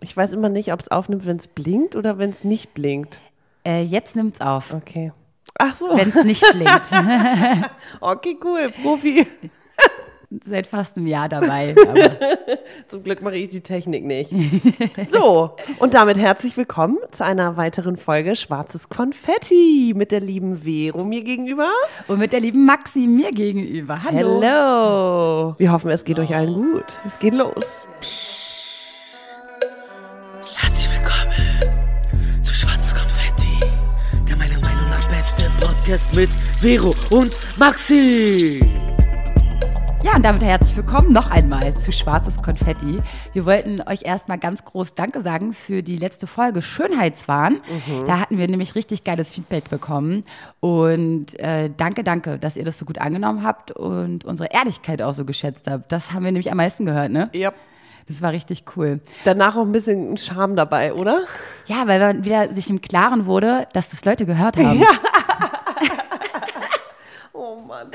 Ich weiß immer nicht, ob es aufnimmt, wenn es blinkt oder wenn es nicht blinkt. Äh, jetzt nimmt's auf, Okay. Ach so. wenn es nicht blinkt. Okay, cool. Profi. Seit fast einem Jahr dabei. Zum Glück mache ich die Technik nicht. So, und damit herzlich willkommen zu einer weiteren Folge Schwarzes Konfetti mit der lieben Vero mir gegenüber. und mit der lieben Maxi mir gegenüber. Hallo. Hello. Wir hoffen, es geht euch allen gut. Es geht los. Herzlich Podcast mit Vero und Maxi. Ja, und damit herzlich willkommen noch einmal zu Schwarzes Konfetti. Wir wollten euch erstmal ganz groß Danke sagen für die letzte Folge Schönheitswahn. Da hatten wir nämlich richtig geiles Feedback bekommen. Und äh, danke, danke, dass ihr das so gut angenommen habt und unsere Ehrlichkeit auch so geschätzt habt. Das haben wir nämlich am meisten gehört, ne? Ja. Das war richtig cool. Danach auch ein bisschen Charme dabei, oder? Ja, weil man wieder sich im Klaren wurde, dass das Leute gehört haben. Oh Mann.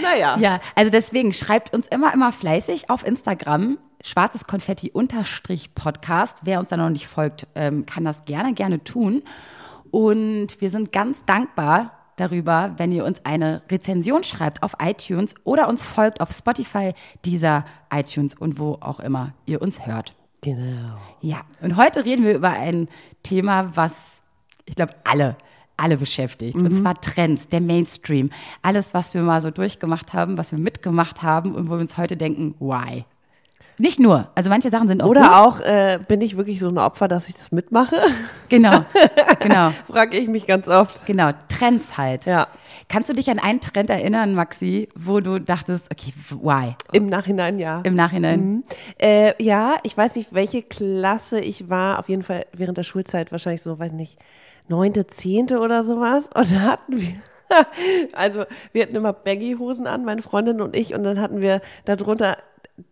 Naja. Ja, also deswegen schreibt uns immer, immer fleißig auf Instagram schwarzes Konfetti unterstrich Podcast. Wer uns da noch nicht folgt, ähm, kann das gerne, gerne tun. Und wir sind ganz dankbar darüber, wenn ihr uns eine Rezension schreibt auf iTunes oder uns folgt auf Spotify, dieser iTunes und wo auch immer ihr uns hört. Genau. Ja, und heute reden wir über ein Thema, was ich glaube alle, alle beschäftigt. Und zwar Trends, der Mainstream. Alles, was wir mal so durchgemacht haben, was wir mitgemacht haben und wo wir uns heute denken, why? Nicht nur. Also manche Sachen sind auch Oder gut. auch, äh, bin ich wirklich so ein Opfer, dass ich das mitmache? Genau, genau, Frage ich mich ganz oft. genau. Trends halt. Ja. Kannst du dich an einen Trend erinnern, Maxi, wo du dachtest, okay, why? Im Nachhinein ja. Im Nachhinein. Äh, ja, ich weiß nicht, welche Klasse ich war. Auf jeden Fall während der Schulzeit wahrscheinlich so, weiß nicht, neunte, zehnte oder sowas. Und da hatten wir, also wir hatten immer Baggy-Hosen an, meine Freundin und ich. Und dann hatten wir darunter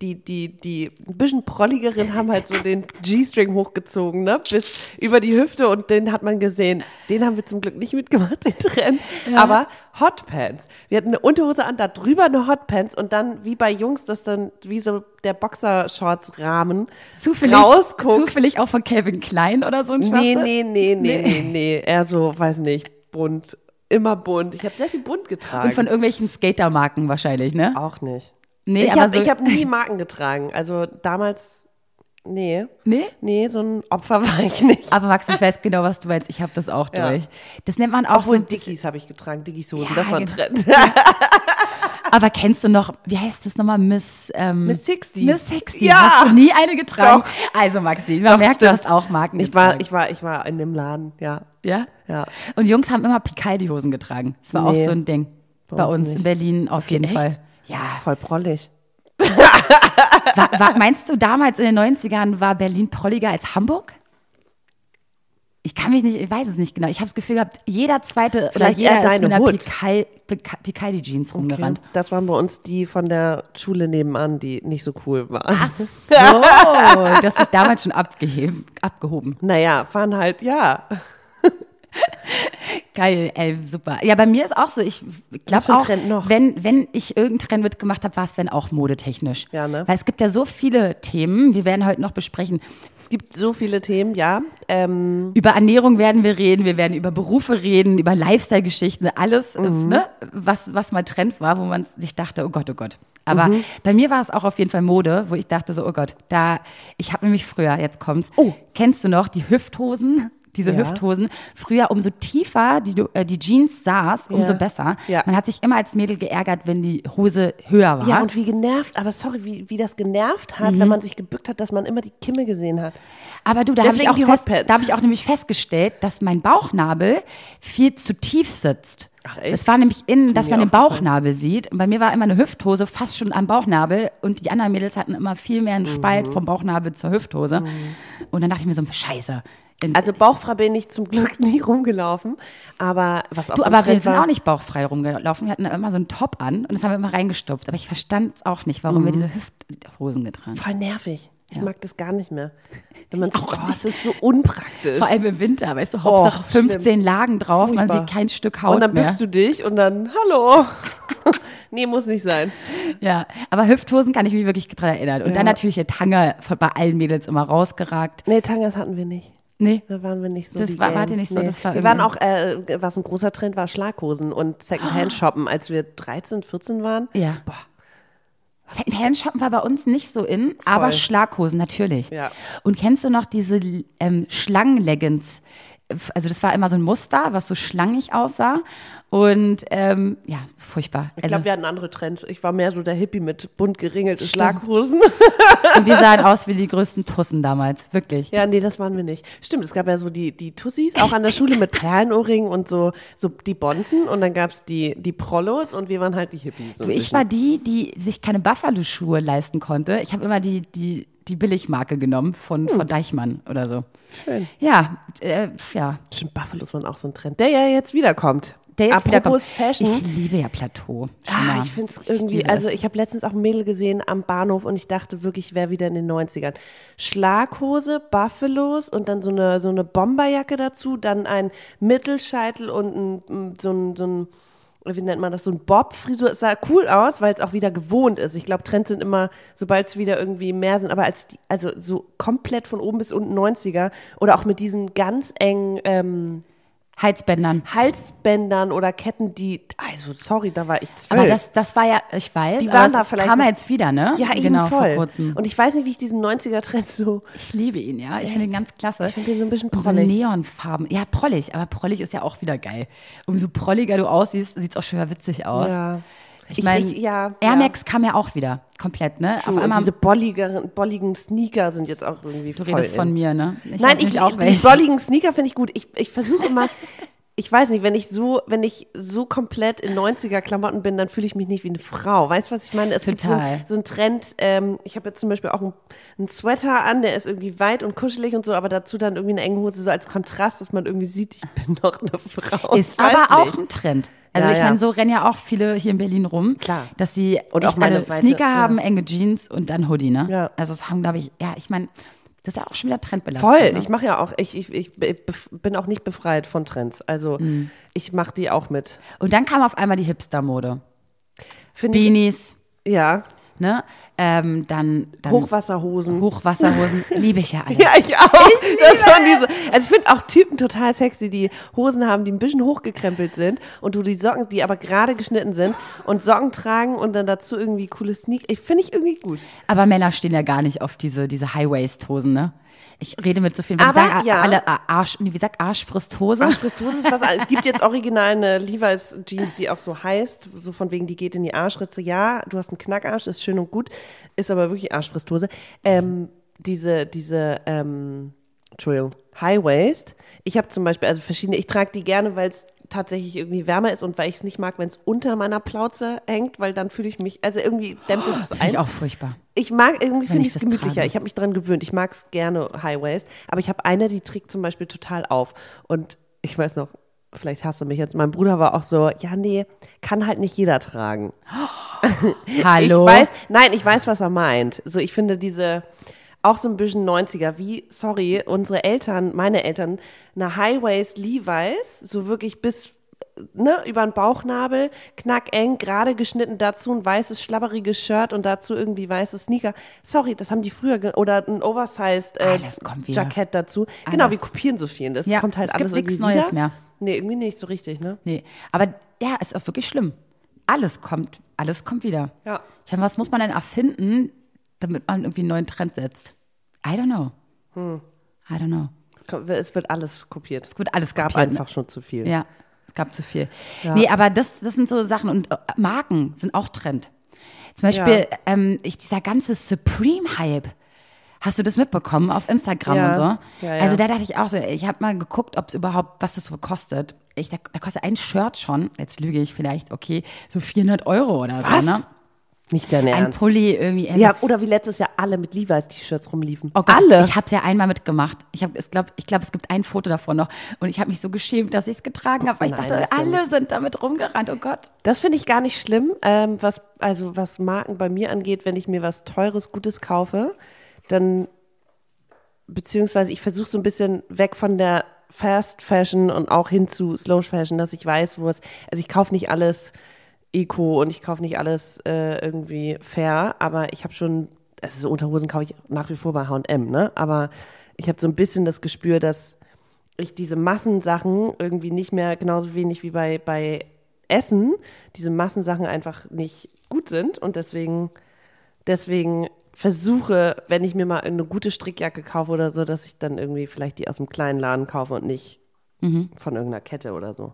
die, die, die ein bisschen prolligeren haben halt so den G-String hochgezogen, ne, bis über die Hüfte und den hat man gesehen. Den haben wir zum Glück nicht mitgemacht, den Trend. Aber Hotpants. Wir hatten eine Unterhose an, da drüber eine Hotpants und dann wie bei Jungs, das dann wie so der Boxershorts-Rahmen Zufällig, rausguckt. zufällig auch von Calvin Klein oder so ein Nee, Schwachsinn? nee, nee, nee, nee, nee. Eher so, weiß nicht, bunt. Immer bunt. Ich habe sehr viel bunt getragen. Und von irgendwelchen Skatermarken wahrscheinlich, ne? auch nicht. Nee, ich habe so- ich hab nie Marken getragen. Also damals, nee. Nee? Nee, so ein Opfer war ich nicht. Aber Max, ich weiß genau, was du meinst. Ich habe das auch Ja. durch. Das nennt man auch Obwohl so. Dickies habe ich getragen, Dickies Hosen, Ja, das war ein genau. Trend. Aber kennst du noch, wie heißt das nochmal? Miss, ähm, Miss 60. Miss 60. Ja. Hast du nie eine getragen? Doch. Also Maxi, man Doch, merkt, du stimmt. hast auch Marken Ich war, getragen. ich war, ich war in dem Laden, ja. ja? Ja. Und Jungs haben immer Picaldi-Hosen getragen. Das war auch Nee, so ein Ding. bei Bei, uns uns in Berlin auf jeden echt? Fall. Ja. Voll prollig. War, war, meinst du, damals in den 90ern war Berlin prolliger als Hamburg? Ich kann mich nicht, ich weiß es nicht genau. Ich habe das Gefühl gehabt, jeder zweite oder Vielleicht jeder eher ist mit einer Hood. Pical- Pica- Picaldi-Jeans rumgerannt. Das waren bei uns die von der Schule nebenan, die nicht so cool waren. Ach so, du hast dich damals schon abgeheben, abgehoben. Naja, waren halt, ja. Geil, ey, super. Ja, bei mir ist auch so, ich glaube auch, Trend noch? wenn, wenn ich irgendeinen Trend mitgemacht habe, war es wenn auch modetechnisch. Ja, ne? Weil es gibt ja so viele Themen, wir werden heute noch besprechen. Es gibt so viele Themen, ja. Ähm, Über Ernährung werden wir reden, wir werden über Berufe reden, über Lifestyle-Geschichten, alles, äh, Mhm. ne, was, was mal Trend war, wo man sich dachte, oh Gott, oh Gott. Aber Mhm. bei mir war es auch auf jeden Fall Mode, wo ich dachte so, oh Gott, da, ich habe nämlich früher, jetzt kommt's, Oh. kennst du noch die Hüfthosen? Diese Ja. Hüfthosen. Früher, umso tiefer die, äh, die Jeans saß, umso Ja. besser. Ja. Man hat sich immer als Mädel geärgert, wenn die Hose höher war. ja, und wie genervt, aber sorry, wie, wie das genervt hat, Mhm. wenn man sich gebückt hat, dass man immer die Kimme gesehen hat. Aber du, da habe ich, auch fest, da hab ich auch nämlich festgestellt, dass mein Bauchnabel viel zu tief sitzt. Ach, echt? Es war nämlich innen, dass man den. Bauchnabel sieht. Und bei mir war immer eine Hüfthose fast schon am Bauchnabel und die anderen Mädels hatten immer viel mehr einen Mhm. Spalt vom Bauchnabel zur Hüfthose. Und dann dachte ich mir so, scheiße. Also bauchfrei bin ich zum Glück nie rumgelaufen, aber was auch du, so aber wir sind war, auch nicht bauchfrei rumgelaufen. Wir hatten immer so einen Top an und das haben wir immer reingestopft. Aber ich verstand es auch nicht, warum Mhm. wir diese Hüfthosen getragen haben. voll nervig. Ich Ja. mag das gar nicht mehr. Wenn man auch oh, es ist so unpraktisch. Vor allem im Winter, weißt du, Hauptsache schlimm. 15 Lagen drauf, man Furchtbar. sieht kein Stück Haut und dann bückst du dich und dann, hallo. Nee, muss nicht sein. Ja, aber Hüfthosen kann ich mich wirklich dran erinnern. Und Ja. dann natürlich der Tanga von bei allen Mädels immer rausgeragt. Nee, Tangas hatten wir nicht. Nee. Da waren wir nicht so. Das war- wart ihr nicht so, das war wir waren auch, äh, was ein großer Trend war, Schlaghosen und Secondhand shoppen, als wir 13, 14 waren. Ja. Secondhand-Shoppen war bei uns nicht so in, aber Schlaghosen natürlich. Ja. Und kennst du noch diese ähm, Schlangenleggings? Also das war immer so ein Muster, was so schlangig aussah. Und ähm, ja, furchtbar. Ich Also, glaube, wir hatten andere Trends. Ich war mehr so der Hippie mit bunt geringelte Schlaghosen. und wir sahen aus wie die größten Tussen damals, wirklich. Ja, nee, das waren wir nicht. Stimmt, es gab ja so die, die Tussis, auch an der Schule mit Perlenohrringen und so, so die Bonzen. Und dann gab's die, die Prollos und wir waren halt die Hippies. so Du, ich bisschen. war die, die sich keine Buffalo-Schuhe leisten konnte. Ich habe immer die, die, die Billigmarke genommen von, von Deichmann oder so. Schön. Ja, äh, ja. Stimmt, Buffalos waren auch so ein Trend, der ja jetzt wiederkommt. Der jetzt Apropos. Fashion. Ich liebe ja Plateau. Ah, ich finde es irgendwie, also ich habe letztens auch ein Mädel gesehen am Bahnhof und ich dachte wirklich, ich wäre wieder in den 90ern. Schlaghose, Buffalos und dann so eine, so eine Bomberjacke dazu, dann ein Mittelscheitel und ein- so ein, so ein wie nennt man das, so ein Bob-Frisur. Es sah cool aus, weil es auch wieder gewohnt ist. Ich glaube, Trends sind immer, sobald es wieder irgendwie mehr sind, aber als die, also so komplett von oben bis unten 90er oder auch mit diesen ganz engen ähm, Halsbändern. Halsbändern oder Ketten, die, also sorry, da war ich zwölf. Aber das, das war ja, ich weiß, Die aber waren da vielleicht kam ja jetzt wieder, ne? Ja, eben genau, voll. vor kurzem. Und ich weiß nicht, wie ich diesen 90er-Trend so. Ich liebe ihn, ja. Ich finde ihn ganz klasse. Ich finde den so ein bisschen Und so prollig. Neonfarben. Ja, prollig, aber prollig ist ja auch wieder geil. Umso prolliger du aussiehst, sieht es auch schon wieder witzig aus. Ja. Ich Ich- meine, ja, Air ja. Max kam ja auch wieder komplett, ne? Auf und einmal, diese bolligeren, bolligen Sneaker sind jetzt auch irgendwie du voll redest in. von mir, ne? Ich Nein, ich, auch die welche. bolligen Sneaker finde ich gut. Ich, ich versuche immer, ich weiß nicht, wenn ich so, wenn ich so komplett in 90er-Klamotten bin, dann fühle ich mich nicht wie eine Frau. Weißt du, was ich meine? Es gibt so, Total. ein- so einen Trend, ähm, ich habe jetzt zum Beispiel auch einen, einen Sweater an, der ist irgendwie weit und kuschelig und so, aber dazu dann irgendwie eine enge Hose, so als Kontrast, dass man irgendwie sieht, ich bin noch eine Frau. Ist aber auch nicht. ein Trend. Also Ja, ich ja. meine, so rennen ja auch viele hier in Berlin rum, Klar. dass sie Und auch meine Sneaker ja. haben, enge Jeans und dann Hoodie, ne? Ja. Also das haben, glaube ich, ja, ich meine, das ist ja auch schon wieder trendbelastet. Voll, ne? ich mache ja auch, ich, ich, ich bin auch nicht befreit von Trends. Also Mhm. ich mache die auch mit. Und dann kam auf einmal die Hipster-Mode. Finde ich, Beanies, ja, ne? Ähm, dann, dann Hochwasserhosen. Hochwasserhosen, liebe ich ja alles. Ja, ich auch. das waren diese, also ich finde auch Typen total sexy, die Hosen haben, die ein bisschen hochgekrempelt sind und du die Socken, die aber gerade geschnitten sind und Socken tragen und dann dazu irgendwie coole Sneak. Ich finde ich irgendwie gut. Aber Männer stehen ja gar nicht auf diese, diese High-Waist-Hosen, ne? Ich rede mit so vielen, Aber, sagen, ja. alle äh, Arsch, wie sagt Arsch frisst Hose? Ist was. Es gibt jetzt original eine Levi's Jeans, die auch so heißt, so von wegen, die geht in die Arschritze. Ja, du hast einen Knackarsch, ist schön und gut, ist aber wirklich Arschfristhose. Ähm, diese, diese, ähm, Entschuldigung, High Waist. Ich habe zum Beispiel, also verschiedene, ich trage die gerne, weil es tatsächlich irgendwie wärmer ist und weil ich es nicht mag, wenn es unter meiner Plauze hängt, weil dann fühle ich mich, also irgendwie dämmt es Finde ein. ich auch furchtbar. Ich mag irgendwie, finde ich es gemütlicher. trage. Ich habe mich dran gewöhnt. Ich mag es gerne High Waist, aber ich habe eine, die trägt zum Beispiel total auf. Und ich weiß noch, vielleicht hast du mich jetzt, mein Bruder war auch so, ja, nee, kann halt nicht jeder tragen. Hallo? Ich weiß, nein, ich weiß, was er meint. So, ich finde diese, auch so ein bisschen 90er, wie, sorry, unsere Eltern, meine Eltern, eine High-Waist Levi's, so wirklich bis, ne, über den Bauchnabel, knackeng, gerade geschnitten, dazu ein weißes, schlabberiges Shirt und dazu irgendwie weiße Sneaker. Sorry, das haben die früher, oder ein Oversized äh. Jackett dazu. Genau, Alles. wir kopieren so viel. Das Ja, kommt halt es gibt alles nichts irgendwie Neues wieder. mehr. Nee, irgendwie nicht so richtig, ne? Nee, aber ja, ist auch wirklich schlimm. Alles kommt, alles kommt wieder. Ja. Ich meine, was muss man denn erfinden, damit man irgendwie einen neuen Trend setzt? I don't know. Hm. I don't know. Es wird alles kopiert. Es wird alles Es gab kopiert, ne? einfach schon zu viel. Ja, es gab zu viel. Nee, aber das, das sind so Sachen und äh, Marken sind auch Trend. Zum Beispiel ähm, ich, dieser ganze Supreme-Hype. Hast du das mitbekommen auf Instagram Ja. und so? Ja, ja. Also da dachte ich auch so, ich habe mal geguckt, ob es überhaupt, was das so kostet. Ich, da, da kostet ein Shirt schon, jetzt lüge ich vielleicht, okay, so 400 Euro oder Was? so, ne? Nicht dein Ein Ernst. Pulli irgendwie. also- Ja, oder wie letztes Jahr alle mit Levi's T-Shirts rumliefen. Oh Gott, alle. Ich habe es ja einmal mitgemacht. Ich habe, ich glaube, ich, glaub, es gibt ein Foto davon noch. Und ich habe mich so geschämt, dass ich es getragen habe, weil ich dachte, alle sind damit rumgerannt. Oh Gott. Das finde ich gar nicht schlimm, ähm, was, also was Marken bei mir angeht, wenn ich mir was Teures, Gutes kaufe, dann, beziehungsweise ich versuche so ein bisschen weg von der Fast Fashion und auch hin zu Slow Fashion, dass ich weiß, wo es, also ich kaufe nicht alles Eco und ich kaufe nicht alles äh, irgendwie fair, aber ich habe schon, also so Unterhosen kaufe ich nach wie vor bei H&M, ne? Aber ich habe so ein bisschen das Gespür, dass ich diese Massensachen irgendwie nicht mehr genauso wenig wie bei, bei Essen, diese Massensachen einfach nicht gut sind und deswegen, deswegen versuche, wenn ich mir mal eine gute Strickjacke kaufe oder so, dass ich dann irgendwie vielleicht die aus einem kleinen Laden kaufe und nicht von irgendeiner Kette oder so.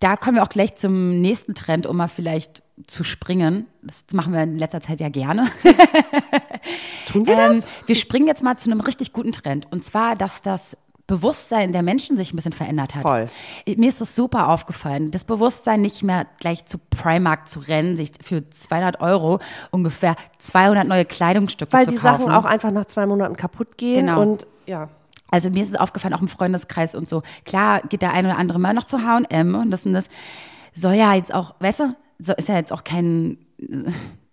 Da kommen wir auch gleich zum nächsten Trend, um mal vielleicht zu springen. Das machen wir in letzter Zeit ja gerne. Tun wir Ähm, das? wir springen jetzt mal zu einem richtig guten Trend. Und zwar, dass das Bewusstsein der Menschen sich ein bisschen verändert hat. Voll. Mir ist es super aufgefallen. Das Bewusstsein nicht mehr gleich zu Primark zu rennen, sich für 200 Euro ungefähr 200 neue Kleidungsstücke Weil zu die kaufen. Sachen auch einfach nach zwei Monaten kaputt gehen Genau. und ja. Also mir ist es aufgefallen, auch im Freundeskreis und so. Klar geht der ein oder andere mal noch zu H&M und das und das. Soll ja jetzt auch, weißt du, so ist ja jetzt auch kein, äh,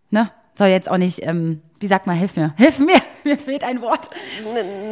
ne? Soll jetzt auch nicht, ähm, wie sagt man, hilf mir, hilf mir, mir fehlt ein Wort.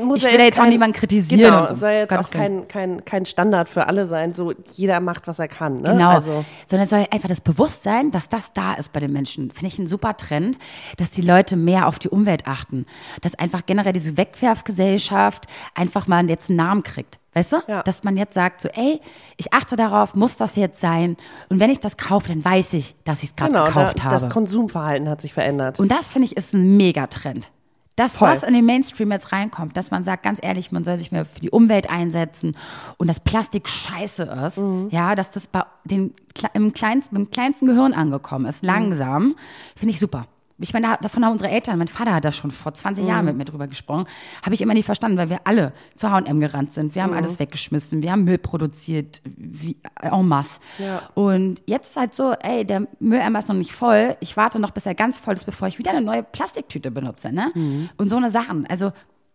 Muss Ich ja will jetzt auch kein- niemanden kritisieren Genau, so. soll jetzt Gottes auch kein, kein, kein Standard für alle sein. So jeder macht, was er kann. Ne? Genau. Also, Sondern es soll einfach das Bewusstsein, dass das da ist bei den Menschen. Finde ich ein super Trend, dass die Leute mehr auf die Umwelt achten. Dass einfach generell diese Wegwerfgesellschaft einfach mal jetzt einen Namen kriegt. Weißt du? Ja. Dass man jetzt sagt so, ey, ich achte darauf, muss das jetzt sein? Und wenn ich das kaufe, dann weiß ich, dass ich es gerade genau, gekauft da, habe. das Konsumverhalten hat sich verändert. Und das finde ich ist ein Megatrend. Das, Voll. was in den Mainstream jetzt reinkommt, dass man sagt, ganz ehrlich, man soll sich mehr für die Umwelt einsetzen und dass Plastik scheiße ist, Mhm. ja, dass das bei den, im, kleinsten, im kleinsten Gehirn angekommen ist, Mhm. langsam, finde ich super. Ich meine, da- davon haben unsere Eltern, mein Vater hat da schon vor 20 Mhm. Jahren mit mir drüber gesprochen, habe ich immer nicht verstanden, weil wir alle zu H&M gerannt sind. Wir haben Mhm. alles weggeschmissen, wir haben Müll produziert, wie, en masse. Ja. Und jetzt ist halt so, ey, der Mülleimer ist noch nicht voll. Ich warte noch, bis er ganz voll ist, bevor ich wieder eine neue Plastiktüte benutze. Ne? Mhm. Und so eine Sachen. Also,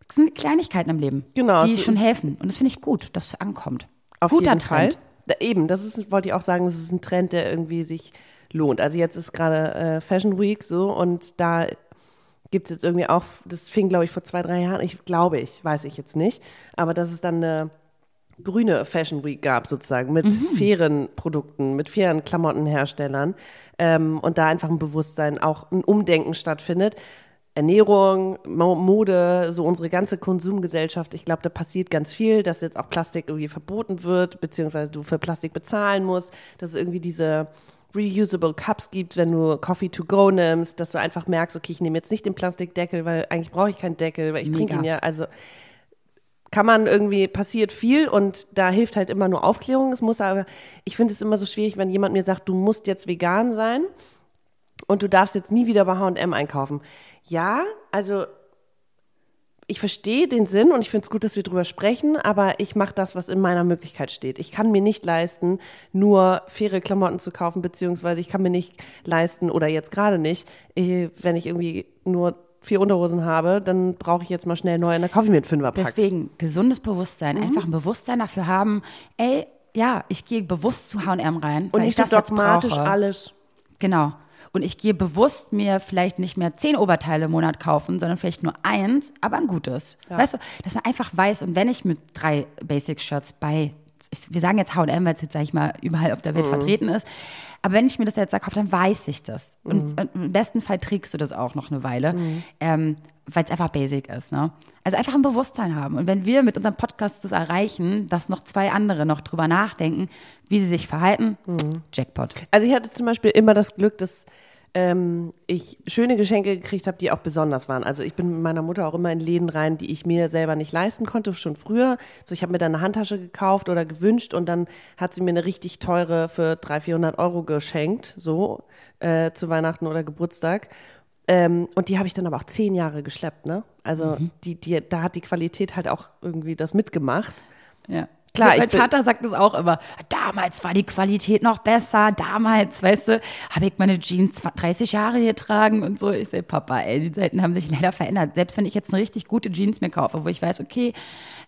das sind Kleinigkeiten im Leben, Genau, die es schon helfen. Und das finde ich gut, dass es ankommt. Auf Guter jeden Trend. Fall. Da, eben, das ist, wollte ich auch sagen, das ist ein Trend, der irgendwie sich lohnt. Also jetzt ist gerade äh, Fashion Week so und da gibt es jetzt irgendwie auch, das fing glaube ich vor zwei, drei Jahren, ich glaube ich, weiß ich jetzt nicht, aber dass es dann eine grüne Fashion Week gab sozusagen mit fairen Produkten, mit fairen Klamottenherstellern ähm, und da einfach ein Bewusstsein, auch ein Umdenken stattfindet. Ernährung, Mo Mode, so unsere ganze Konsumgesellschaft, ich glaube, da passiert ganz viel, dass jetzt auch Plastik irgendwie verboten wird, beziehungsweise du für Plastik bezahlen musst, dass es irgendwie diese reusable Cups gibt, wenn du Coffee to go nimmst, dass du einfach merkst, okay, ich nehme jetzt nicht den Plastikdeckel, weil eigentlich brauche ich keinen Deckel, weil ich trinke ihn ja, also kann man irgendwie, passiert viel und da hilft halt immer nur Aufklärung. Es muss aber, ich finde es immer so schwierig, wenn jemand mir sagt, du musst jetzt vegan sein und du darfst jetzt nie wieder bei H&M einkaufen. Ja, also ich verstehe den Sinn und ich finde es gut, dass wir drüber sprechen, aber ich mache das, was in meiner Möglichkeit steht. Ich kann mir nicht leisten, nur faire Klamotten zu kaufen, beziehungsweise ich kann mir nicht leisten, oder jetzt gerade nicht, wenn ich irgendwie nur vier Unterhosen habe, dann brauche ich jetzt mal schnell neue und dann kaufe ich mir einen Fünferpack. Deswegen gesundes Bewusstsein, Mhm. einfach ein Bewusstsein dafür haben, ey, ja, ich gehe bewusst zu H&M rein, und weil ich so das jetzt dogmatisch alles. Genau. Und ich gehe bewusst mir vielleicht nicht mehr zehn Oberteile im Monat kaufen, sondern vielleicht nur eins, aber ein gutes. Weißt du, dass man einfach weiß, und wenn ich mit drei Basic-Shirts bei, wir sagen jetzt H&M, weil es jetzt, sag ich mal, überall auf der Welt vertreten ist, aber wenn ich mir das jetzt kaufe, dann weiß ich das. Und, und im besten Fall trägst du das auch noch eine Weile, ähm, weil es einfach basic ist. Ne? Also einfach ein Bewusstsein haben. Und wenn wir mit unserem Podcast das erreichen, dass noch zwei andere noch drüber nachdenken, wie sie sich verhalten, Jackpot. Also ich hatte zum Beispiel immer das Glück, dass ähm, ich schöne Geschenke gekriegt habe, die auch besonders waren. Also ich bin mit meiner Mutter auch immer in Läden rein, die ich mir selber nicht leisten konnte, schon früher. So, ich habe mir dann eine Handtasche gekauft oder gewünscht und dann hat sie mir eine richtig teure für 300, 400 Euro geschenkt, so äh, zu Weihnachten oder Geburtstag. Ähm, und die habe ich dann aber auch zehn Jahre geschleppt, ne? Also die, die, da hat die Qualität halt auch irgendwie das mitgemacht. Ja. Klar, mein Vater sagt es auch immer. Damals war die Qualität noch besser. Damals, weißt du, habe ich meine Jeans 20 30 Jahre getragen und so. Ich sage, Papa, ey, die Zeiten haben sich leider verändert. Selbst wenn ich jetzt eine richtig gute Jeans mir kaufe, wo ich weiß, okay,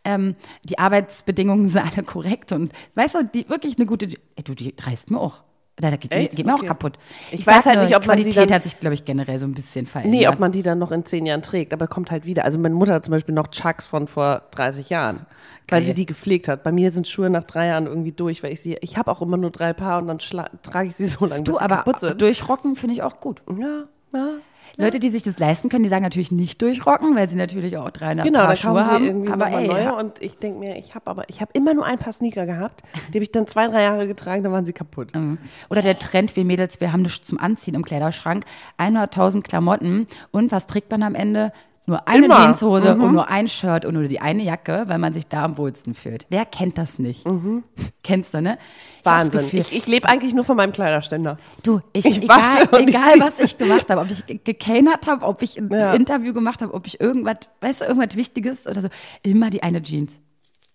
ähm, die Arbeitsbedingungen sind alle korrekt und weißt du, die wirklich eine gute, ey, du, die reißt mir auch. Da, da geht, mir, geht mir auch Okay. kaputt. Ich weiß sag halt nur, nicht, ob man sie Qualität hat sich, glaube ich, generell so ein bisschen verändert. Nee, ob man die dann noch in zehn Jahren trägt, aber kommt halt wieder. Also meine Mutter hat zum Beispiel noch Chucks von vor 30 Jahren, weil Geil. sie die gepflegt hat. Bei mir sind Schuhe nach drei Jahren irgendwie durch, weil ich sie, ich habe auch immer nur drei Paar und dann trage ich sie so lange, bis du, sie aber kaputt sind. durchrocken finde ich auch gut. Ja, ja. Leute, die sich das leisten können, die sagen natürlich nicht durchrocken, weil sie natürlich auch 300 Genau, Paar da Schuhe haben. irgendwie aber ey, neue und ich denke mir, ich habe aber, ich habe immer nur ein paar Sneaker gehabt, die habe ich dann zwei, drei Jahre getragen, dann waren sie kaputt. Mhm. Oder der Trend, wir Mädels, wir haben nichts zum Anziehen im Kleiderschrank. 100.000 Klamotten. Und was trägt man am Ende? Nur eine Immer. Mhm. Jeanshose und nur ein Shirt und nur die eine Jacke, weil man sich da am wohlsten fühlt. Wer kennt das nicht? Kennst du, ne? Ich Mhm. Wahnsinn. Gefühl, Ich, ich lebe eigentlich nur von meinem Kleiderständer. Du, ich, Ich egal, ich egal was ich gemacht habe, ob ich ge- gekellnert habe, ob ich ein Ja. Interview gemacht habe, ob ich irgendwas, weißt du, irgendwas Wichtiges oder so, immer die eine Jeans.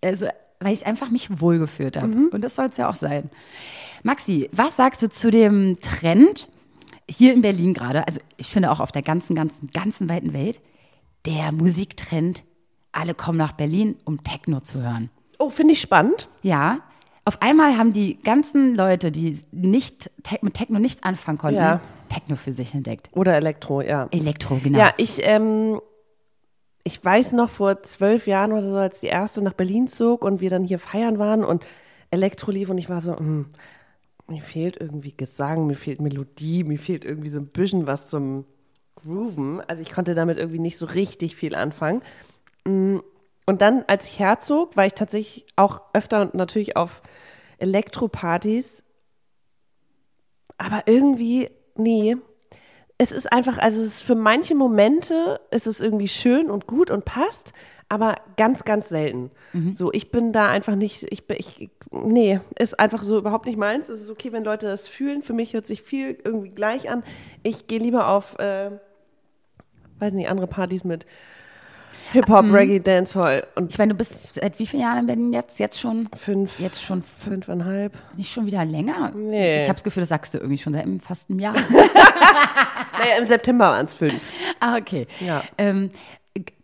Also, weil ich einfach mich wohlgefühlt habe. Mhm. Und das soll es ja auch sein. Maxi, was sagst du zu dem Trend hier in Berlin gerade? Also, ich finde auch auf der ganzen, ganzen, ganzen weiten Welt, der Musiktrend, alle kommen nach Berlin, um Techno zu hören. Oh, finde ich spannend. Ja. Auf einmal haben die ganzen Leute, die nicht Te- mit Techno nichts anfangen konnten, Ja. Techno für sich entdeckt. Oder Elektro, ja. Elektro, genau. Ja, ich, ähm, ich weiß noch vor zwölf Jahren oder so, als die erste nach Berlin zog und wir dann hier feiern waren und Elektro lief und ich war so, hm, mir fehlt irgendwie Gesang, mir fehlt Melodie, mir fehlt irgendwie so ein bisschen was zum Grooven. Also ich konnte damit irgendwie nicht so richtig viel anfangen. Mm, Und dann, als ich herzog, war ich tatsächlich auch öfter natürlich auf Elektropartys. Aber irgendwie, nee, es ist einfach, also es ist für manche Momente ist es irgendwie schön und gut und passt, aber ganz, ganz selten. So, ich bin da einfach nicht, ich bin, ich, nee, ist einfach so überhaupt nicht meins. Es ist okay, wenn Leute das fühlen. Für mich hört sich viel irgendwie gleich an. Ich gehe lieber auf, äh, weiß nicht, andere Partys mit Hip-Hop, Reggae, Dancehall und Ich meine, du bist seit wie vielen Jahren in Berlin jetzt? Jetzt schon, fünf, jetzt schon fünf, fünfeinhalb. nicht schon wieder länger? Nee. Ich habe das Gefühl, das sagst du irgendwie schon seit fast einem Jahr. Naja, im September waren es fünf. ah, okay. Ja. Ähm,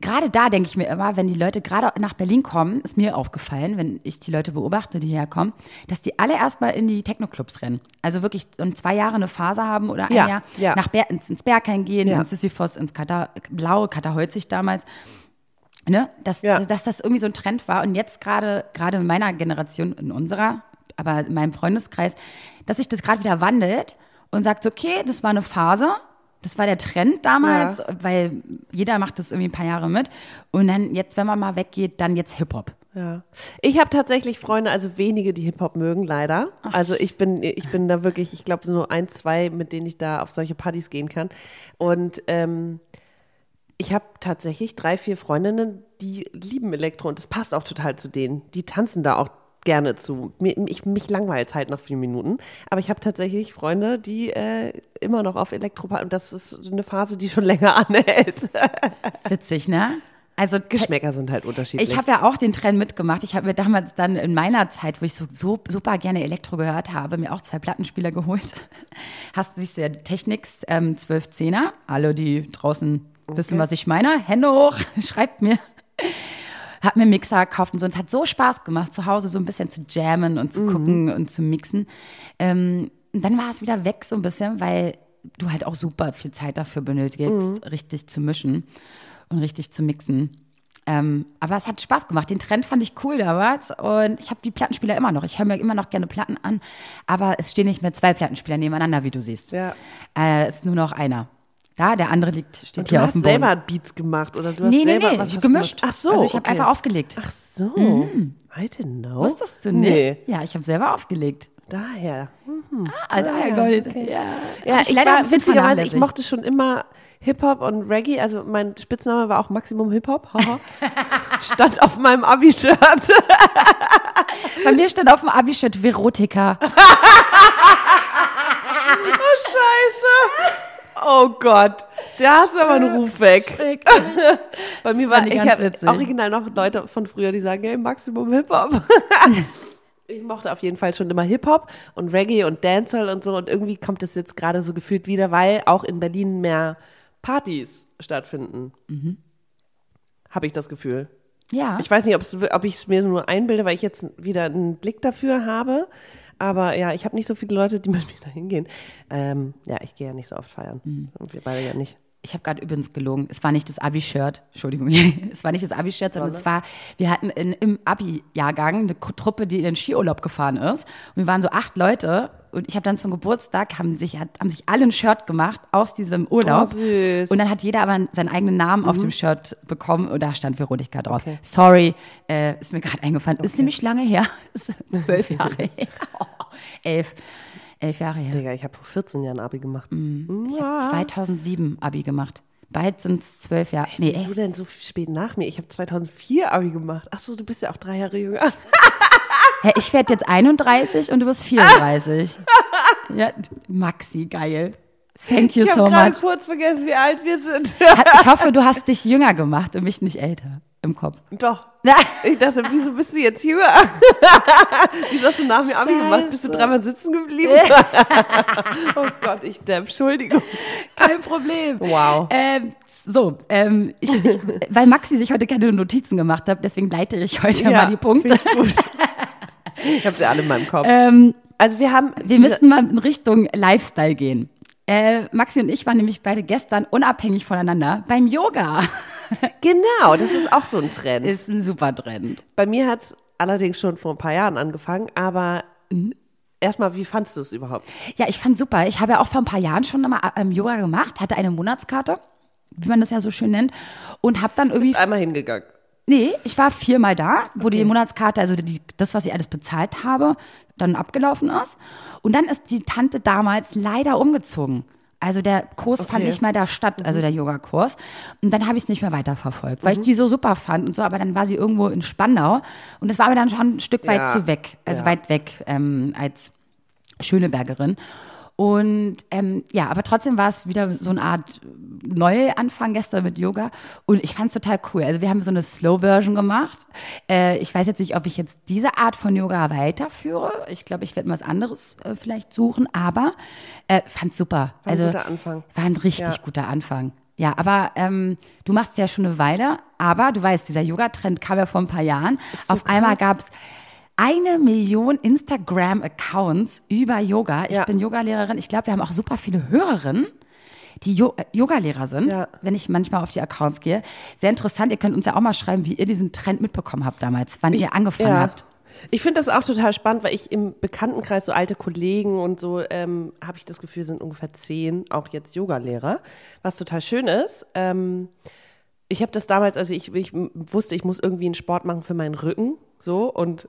gerade da denke ich mir immer, wenn die Leute gerade nach Berlin kommen, ist mir aufgefallen, wenn ich die Leute beobachte, die herkommen, dass die alle erstmal in die Techno-Clubs rennen. Also wirklich um zwei Jahre eine Phase haben oder ein Ja, Jahr ja. nach Ber ins, ins Berghain gehen, Ja. ins Sisyphos, ins Kata, blaue Kataholzig damals. Ne? Dass, Ja. dass das irgendwie so ein Trend war. Und jetzt gerade, gerade in meiner Generation, in unserer, aber in meinem Freundeskreis, dass sich das gerade wieder wandelt und sagt, okay, das war eine Phase, das war der Trend damals, weil jeder macht das irgendwie ein paar Jahre mit. Und dann jetzt, wenn man mal weggeht, dann jetzt Hip-Hop. Ja. Ich habe tatsächlich Freunde, also wenige, die Hip-Hop mögen, leider. also ich bin, ich bin da wirklich, ich glaube, nur ein, zwei, mit denen ich da auf solche Partys gehen kann. Und ähm, ich habe tatsächlich drei, vier Freundinnen, die lieben Elektro und das passt auch total zu denen. Die tanzen da auch gerne zu. Mir, ich, mich langweilt halt nach vier Minuten. Aber ich habe tatsächlich Freunde, die äh, immer noch auf Elektro und das ist eine Phase, die schon länger anhält. Witzig, ne? Also Geschmäcker sind halt unterschiedlich. Ich habe ja auch den Trend mitgemacht. Ich habe mir damals dann in meiner Zeit, wo ich so, so super gerne Elektro gehört habe, mir auch zwei Plattenspieler geholt. Hast du ja Technics ähm, 1210er. Alle, die draußen wissen, was ich meine. Hände hoch, schreibt mir. Hab mir einen Mixer gekauft und so. Und es hat so Spaß gemacht, zu Hause so ein bisschen zu jammen und zu gucken und zu mixen. Ähm, und dann war es wieder weg so ein bisschen, weil du halt auch super viel Zeit dafür benötigst, richtig zu mischen und richtig zu mixen. Ähm, aber es hat Spaß gemacht. Den Trend fand ich cool damals und ich habe die Plattenspieler immer noch. Ich höre mir immer noch gerne Platten an, aber es stehen nicht mehr zwei Plattenspieler nebeneinander, wie du siehst. Ja. Äh, es ist nur noch einer. Da, der andere liegt, steht Und hier du auf hast dem Boden. selber Beats gemacht oder du hast nee, nee, selber nee, was hast du gemischt. Ach so, Also ich habe okay. einfach aufgelegt. Ach so. I didn't know. Wusstest du nicht? Nee. Ja, ich habe selber aufgelegt. Daher. Ah, daher ja, Gold. okay. Ja, Ja, ich, leider war witzigerweise, ich mochte schon immer Hip-Hop und Reggae. Also mein Spitzname war auch Maximum Hip-Hop. Stand auf meinem Abi-Shirt. Bei mir stand auf dem Abi-Shirt Verotika. Oh, scheiße. Oh Gott. Da hast du aber einen Ruf weg. Bei mir war war ich ganz witzig. original noch Leute von früher, die sagen, hey, Maximum Hip-Hop. Ich mochte auf jeden Fall schon immer Hip-Hop und Reggae und Dancehall und so. Und irgendwie kommt es jetzt gerade so gefühlt wieder, weil auch in Berlin mehr Partys stattfinden. Habe ich das Gefühl. Ja. Ich weiß nicht, ob ich es mir nur einbilde, weil ich jetzt wieder einen Blick dafür habe. Aber ja, ich habe nicht so viele Leute, die mit mir da hingehen. Ähm, ja, ich gehe ja nicht so oft feiern. Mhm. Und wir beide ja nicht. Ich habe gerade übrigens gelogen. Es war nicht das Abi-Shirt. Entschuldigung. es war nicht das Abi-Shirt, sondern es war, wir hatten in, im Abi-Jahrgang eine Truppe, die in den Skiurlaub gefahren ist. Und wir waren so acht Leute. Und ich habe dann zum Geburtstag, haben sich, haben sich alle ein Shirt gemacht aus diesem Urlaub. Oh, süß. Und dann hat jeder aber seinen eigenen Namen auf dem Shirt bekommen. Und da stand Veronika drauf. Sorry, äh, ist mir gerade eingefallen. Ist nämlich lange her. Ist zwölf Jahre her. elf. Elf Jahre her. Digga, ich habe vor 14 Jahren Abi gemacht. Mhm. Ich habe 2007 Abi gemacht. Bald sind es zwölf Jahre. Nee, Wieso ey, denn so spät nach mir? Ich habe 2004 Abi gemacht. Ach so, du bist ja auch drei Jahre jünger. hä, ich werde jetzt 31 und du wirst 34. ja, Maxi, geil. Thank you Ich so habe gerade much. kurz vergessen, wie alt wir sind. Ich hoffe, du hast dich jünger gemacht und mich nicht älter im Kopf. Doch. Ich dachte, wieso bist du jetzt jünger? wieso hast du nach mir Abi gemacht? Bist du dreimal sitzen geblieben? oh Gott, ich depp. Entschuldigung. Kein Problem. Wow. Ähm, so, ähm, ich, ich, weil Maxi sich heute keine Notizen gemacht hat, deswegen leite ich heute mal die Punkte. ich gut. Ich habe sie alle in meinem Kopf. Ähm, Also wir haben... Wir müssten mal in Richtung Lifestyle gehen. Äh, Maxi und ich waren nämlich beide gestern unabhängig voneinander beim Yoga. Genau, das ist auch so ein Trend. Ist ein super Trend. Bei mir hat es allerdings schon vor ein paar Jahren angefangen, aber erstmal, wie fandst du es überhaupt? Ja, ich fand super. Ich habe ja auch vor ein paar Jahren schon mal ähm, Yoga gemacht, hatte eine Monatskarte, wie man das ja so schön nennt, und habe dann irgendwie Einmal hingegangen. Nee, ich war viermal da, wo die Monatskarte, also die, das, was ich alles bezahlt habe, dann abgelaufen ist. Und dann ist die Tante damals leider umgezogen. Also der Kurs fand Okay. nicht mehr da statt, also der Yogakurs. Und dann habe ich es nicht mehr weiterverfolgt, weil ich die so super fand und so. Aber dann war sie irgendwo in Spandau und das war mir dann schon ein Stück weit Ja. zu weg, also Ja. weit weg ähm, als Schönebergerin. Und ähm, ja, aber trotzdem war es wieder so eine Art Neuanfang gestern mit Yoga. Und ich fand es total cool. Also wir haben so eine Slow-Version gemacht. Äh, ich weiß jetzt nicht, ob ich jetzt diese Art von Yoga weiterführe. Ich glaube, ich werde mal was anderes äh, vielleicht suchen. Aber äh, fand super. ein also guter Anfang. War ein richtig Ja. guter Anfang. Ja, aber ähm, du machst ja schon eine Weile. Aber du weißt, dieser Yoga-Trend kam ja vor ein paar Jahren. so Auf einmal krass. gab es eine Million Instagram-Accounts über Yoga. Ich Ja. bin Yogalehrerin. Ich glaube, wir haben auch super viele Hörerinnen, die Jo- äh, Yogalehrer sind, Ja. wenn ich manchmal auf die Accounts gehe. Sehr interessant. Ihr könnt uns ja auch mal schreiben, wie ihr diesen Trend mitbekommen habt damals, wann ihr angefangen ja. habt. Ich finde das auch total spannend, weil ich im Bekanntenkreis so alte Kollegen und so ähm, habe ich das Gefühl, sind ungefähr zehn, auch jetzt Yogalehrer, was total schön ist. Ähm, ich habe das damals, also ich, ich wusste, ich muss irgendwie einen Sport machen für meinen Rücken, so und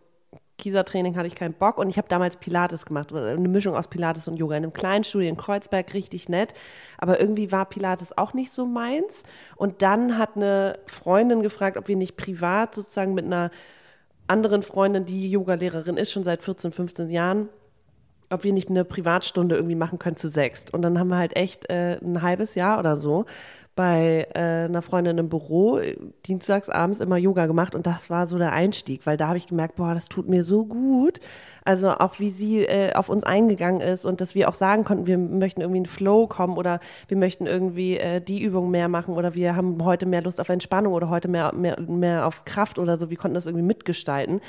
Kiesertraining hatte ich keinen Bock und ich habe damals Pilates gemacht, eine Mischung aus Pilates und Yoga in einem kleinen Studio in Kreuzberg, richtig nett, aber irgendwie war Pilates auch nicht so meins. Und dann hat eine Freundin gefragt, ob wir nicht privat sozusagen mit einer anderen Freundin, die Yogalehrerin ist, schon seit 14, 15 Jahren, ob wir nicht eine Privatstunde irgendwie machen können zu sechst. Und dann haben wir halt echt äh, ein halbes Jahr oder so bei äh, einer Freundin im Büro dienstags abends immer Yoga gemacht und das war so der Einstieg, weil da habe ich gemerkt, boah, das tut mir so gut. Also auch wie sie äh, auf uns eingegangen ist und dass wir auch sagen konnten, wir möchten irgendwie in Flow kommen oder wir möchten irgendwie äh, die Übung mehr machen oder wir haben heute mehr Lust auf Entspannung oder heute mehr, mehr, mehr auf Kraft oder so. Wir konnten das irgendwie mitgestalten.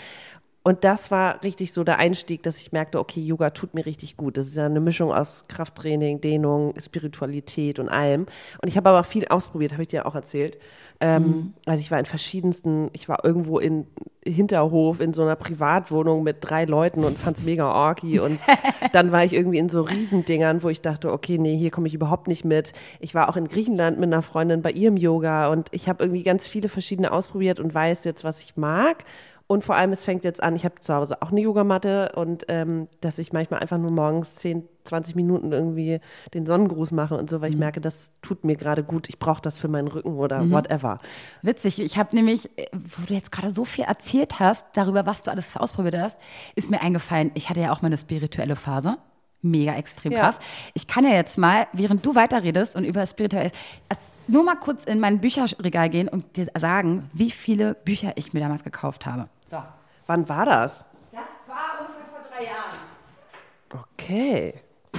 Und das war richtig so der Einstieg, dass ich merkte, okay, Yoga tut mir richtig gut. Das ist ja eine Mischung aus Krafttraining, Dehnung, Spiritualität und allem. Und ich habe aber auch viel ausprobiert, habe ich dir auch erzählt. Ähm, Also ich war in verschiedensten, ich war irgendwo in Hinterhof in so einer Privatwohnung mit drei Leuten und fand es mega orky. Und dann war ich irgendwie in so Riesendingern, wo ich dachte, okay, nee, hier komme ich überhaupt nicht mit. Ich war auch in Griechenland mit einer Freundin bei ihrem Yoga und ich habe irgendwie ganz viele verschiedene ausprobiert und weiß jetzt, was ich mag. Und vor allem, es fängt jetzt an, ich habe zu Hause auch eine Yogamatte und ähm, dass ich manchmal einfach nur morgens 10, 20 Minuten irgendwie den Sonnengruß mache und so, weil ich merke, das tut mir gerade gut. Ich brauche das für meinen Rücken oder whatever. Witzig, ich habe nämlich, äh, wo du jetzt gerade so viel erzählt hast, darüber, was du alles ausprobiert hast, ist mir eingefallen, ich hatte ja auch mal eine spirituelle Phase. Mega extrem Ja. krass. Ich kann ja jetzt mal, während du weiterredest und über spirituelle, erz- nur mal kurz in mein Bücherregal gehen und dir sagen, wie viele Bücher ich mir damals gekauft habe. So. Wann war das? Das war ungefähr vor drei Jahren. Okay.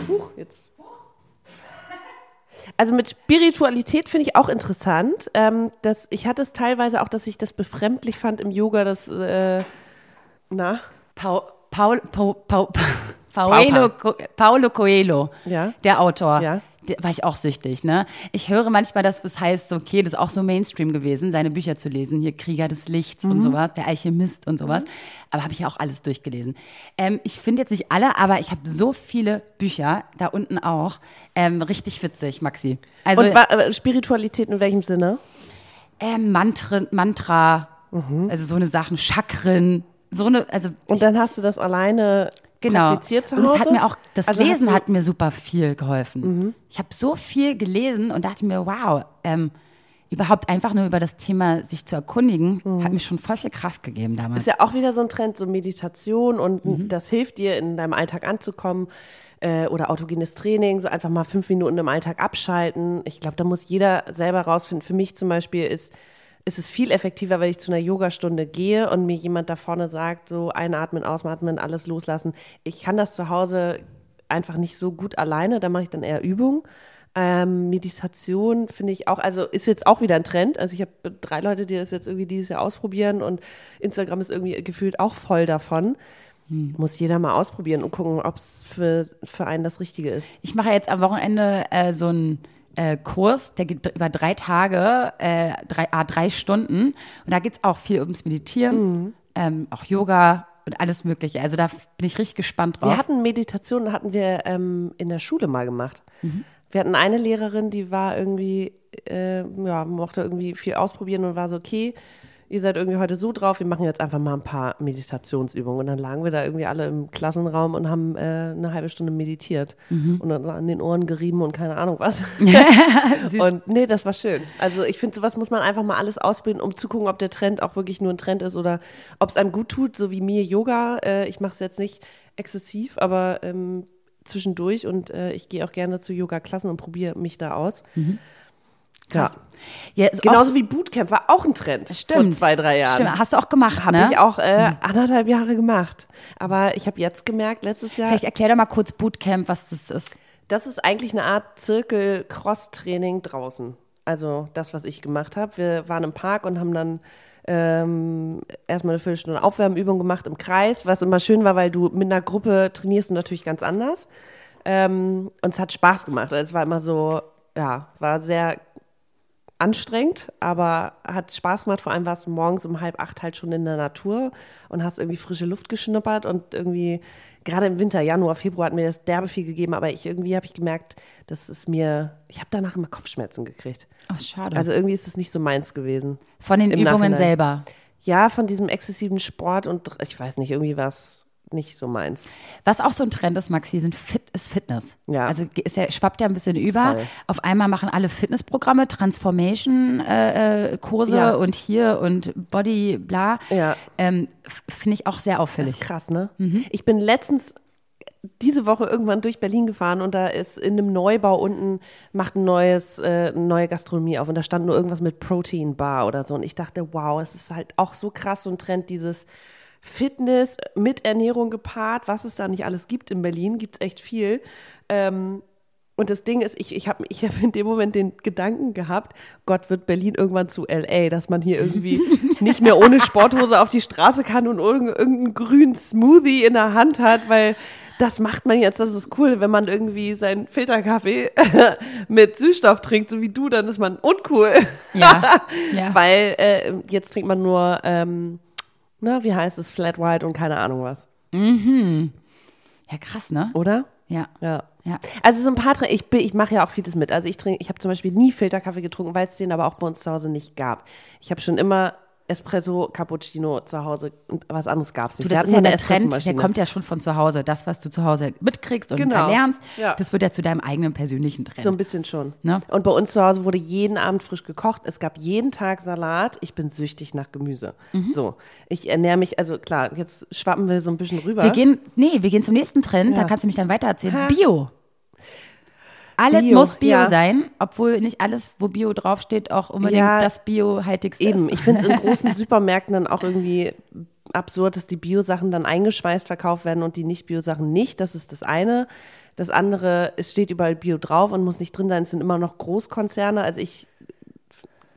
Huch, jetzt. Also mit Spiritualität finde ich auch interessant. Ähm, dass, ich hatte es teilweise auch, dass ich das befremdlich fand im Yoga, dass, äh, na, Pau Paul, Paul, Paul, Paolo, Co- Paulo Coelho, Ja. der Autor. Ja. War ich auch süchtig, ne? Ich höre manchmal, dass es heißt, okay, das ist auch so Mainstream gewesen, seine Bücher zu lesen. Hier Krieger des Lichts Mhm. und sowas, der Alchemist und sowas. Aber habe ich auch alles durchgelesen. Ähm, ich finde jetzt nicht alle, aber ich habe so viele Bücher, da unten auch. Ähm, richtig witzig, Maxi. Also Und wa- äh, Spiritualität in welchem Sinne? ähm, Mantra, Mantra also so eine Sachen, Chakren, so eine, also Und dann hast du das alleine Genau. praktiziert zu und Hause? es hat mir auch, das Also Lesen hat mir super viel geholfen. Ich habe so viel gelesen und dachte mir, wow, ähm, überhaupt einfach nur über das Thema sich zu erkundigen, hat mir schon voll viel Kraft gegeben damals. Ist ja auch wieder so ein Trend, so Meditation und das hilft dir, in deinem Alltag anzukommen. Äh, oder autogenes Training, so einfach mal fünf Minuten im Alltag abschalten. Ich glaube, da muss jeder selber rausfinden. Für mich zum Beispiel ist, ist es viel effektiver, wenn ich zu einer Yogastunde gehe und mir jemand da vorne sagt, so einatmen, ausatmen, alles loslassen. Ich kann das zu Hause einfach nicht so gut alleine, da mache ich dann eher Übung. Ähm, Meditation finde ich auch, also ist jetzt auch wieder ein Trend. Also ich habe drei Leute, die das jetzt irgendwie dieses Jahr ausprobieren und Instagram ist irgendwie gefühlt auch voll davon. Muss jeder mal ausprobieren und gucken, ob es für, für einen das Richtige ist. Ich mache jetzt am Wochenende äh, so einen äh, Kurs, der geht über drei Tage, äh, drei, ah, drei Stunden. Und da geht es auch viel ums Meditieren, ähm, auch Yoga und alles Mögliche. Also da bin ich richtig gespannt drauf. Wir hatten Meditation, hatten wir ähm, in der Schule mal gemacht. Mhm. Wir hatten eine Lehrerin, die war irgendwie, äh, ja, mochte irgendwie viel ausprobieren und war so, okay, ihr seid irgendwie heute so drauf, wir machen jetzt einfach mal ein paar Meditationsübungen. Und dann lagen wir da irgendwie alle im Klassenraum und haben äh, eine halbe Stunde meditiert Mhm. und dann an den Ohren gerieben und keine Ahnung was. und nee, das war schön. Also ich finde, sowas muss man einfach mal alles ausbilden, um zu gucken, ob der Trend auch wirklich nur ein Trend ist oder ob es einem gut tut, so wie mir Yoga. Äh, ich mache es jetzt nicht exzessiv, aber ähm, zwischendurch und äh, ich gehe auch gerne zu Yoga-Klassen und probiere mich da aus. Ja. ja, so Genauso wie Bootcamp war auch ein Trend stimmt. vor zwei, drei Jahren. Stimmt, hast du auch gemacht, Habe ne? ich auch äh, anderthalb Jahre gemacht. Aber ich habe jetzt gemerkt, letztes Jahr, Vielleicht erklär doch mal kurz Bootcamp, was das ist. das ist eigentlich eine Art Zirkel-Cross-Training draußen. Also das, was ich gemacht habe. Wir waren im Park und haben dann ähm, erstmal eine Viertelstunde Aufwärmübung gemacht im Kreis, was immer schön war, weil du mit einer Gruppe trainierst du natürlich ganz anders. Ähm, und es hat Spaß gemacht. Also es war immer so, ja, war sehr anstrengend, aber hat Spaß gemacht. Vor allem warst du morgens um halb acht halt schon in der Natur und hast irgendwie frische Luft geschnuppert und irgendwie, gerade im Winter, Januar, Februar hat mir das derbe viel gegeben, aber ich irgendwie habe ich gemerkt, dass es mir, ich habe danach immer Kopfschmerzen gekriegt. Ach, schade. Also irgendwie ist es nicht so meins gewesen. Von den Übungen Nachhinein. selber. Ja, von diesem exzessiven Sport und ich weiß nicht, irgendwie war es nicht so meins. Was auch so ein Trend ist, Maxi, sind Fit, ist Fitness. Ja. Also ist ja, schwappt ja ein bisschen über. Voll. Auf einmal machen alle Fitnessprogramme, Transformation-Kurse äh, Kurse Ja. und hier und Body, bla. Ja. Ähm, Finde ich auch sehr Das auffällig. ist krass, ne? Mhm. Ich bin letztens diese Woche irgendwann durch Berlin gefahren und da ist in einem Neubau unten macht ein neues, äh, eine neue Gastronomie auf und da stand nur irgendwas mit Protein Bar oder so und ich dachte, wow, es ist halt auch so krass so ein Trend, dieses Fitness mit Ernährung gepaart, was es da nicht alles gibt in Berlin, gibt es echt viel. Ähm, und das Ding ist, ich, ich habe ich hab in dem Moment den Gedanken gehabt, Gott wird Berlin irgendwann zu LA, dass man hier irgendwie nicht mehr ohne Sporthose auf die Straße kann und irgend- irgendeinen grünen Smoothie in der Hand hat, weil das macht man jetzt, das ist cool, wenn man irgendwie seinen Filterkaffee mit Süßstoff trinkt, so wie du, dann ist man uncool. Ja, ja. Weil äh, jetzt trinkt man nur, ähm, na, wie heißt es, Flat White und keine Ahnung was, Ja, krass, ne? oder? Ja. Ja. Ja. Also so ein paar, Trin- ich, bin- ich mache ja auch vieles mit. Also ich trinke, ich habe zum Beispiel nie Filterkaffee getrunken, weil es den aber auch bei uns zu Hause nicht gab. Ich habe schon immer Espresso, Cappuccino zu Hause und was anderes gab es nicht. Du, das ist ja der Trend, der kommt ja schon von zu Hause. Das, was du zu Hause mitkriegst und Genau. lernst, Ja. das wird ja zu deinem eigenen persönlichen Trend. So ein bisschen schon. Ne? Und bei uns zu Hause wurde jeden Abend frisch gekocht. Es gab jeden Tag Salat. Ich bin süchtig nach Gemüse. Mhm. So. Ich ernähre mich, also klar, jetzt schwappen wir so ein bisschen rüber. Wir gehen, nee, wir gehen zum nächsten Trend, da Ja. kannst du mich dann weiter erzählen. Ha. Bio. Alles Bio, muss Bio ja. sein, obwohl nicht alles, wo Bio draufsteht, auch unbedingt Ja, das Biohaltigste Eben, ist. ich finde es in großen Supermärkten dann auch irgendwie absurd, dass die Bio-Sachen dann eingeschweißt verkauft werden und die Nicht-Bio-Sachen nicht. Das ist das eine. Das andere, es steht überall Bio drauf und muss nicht drin sein. Es sind immer noch Großkonzerne. Also ich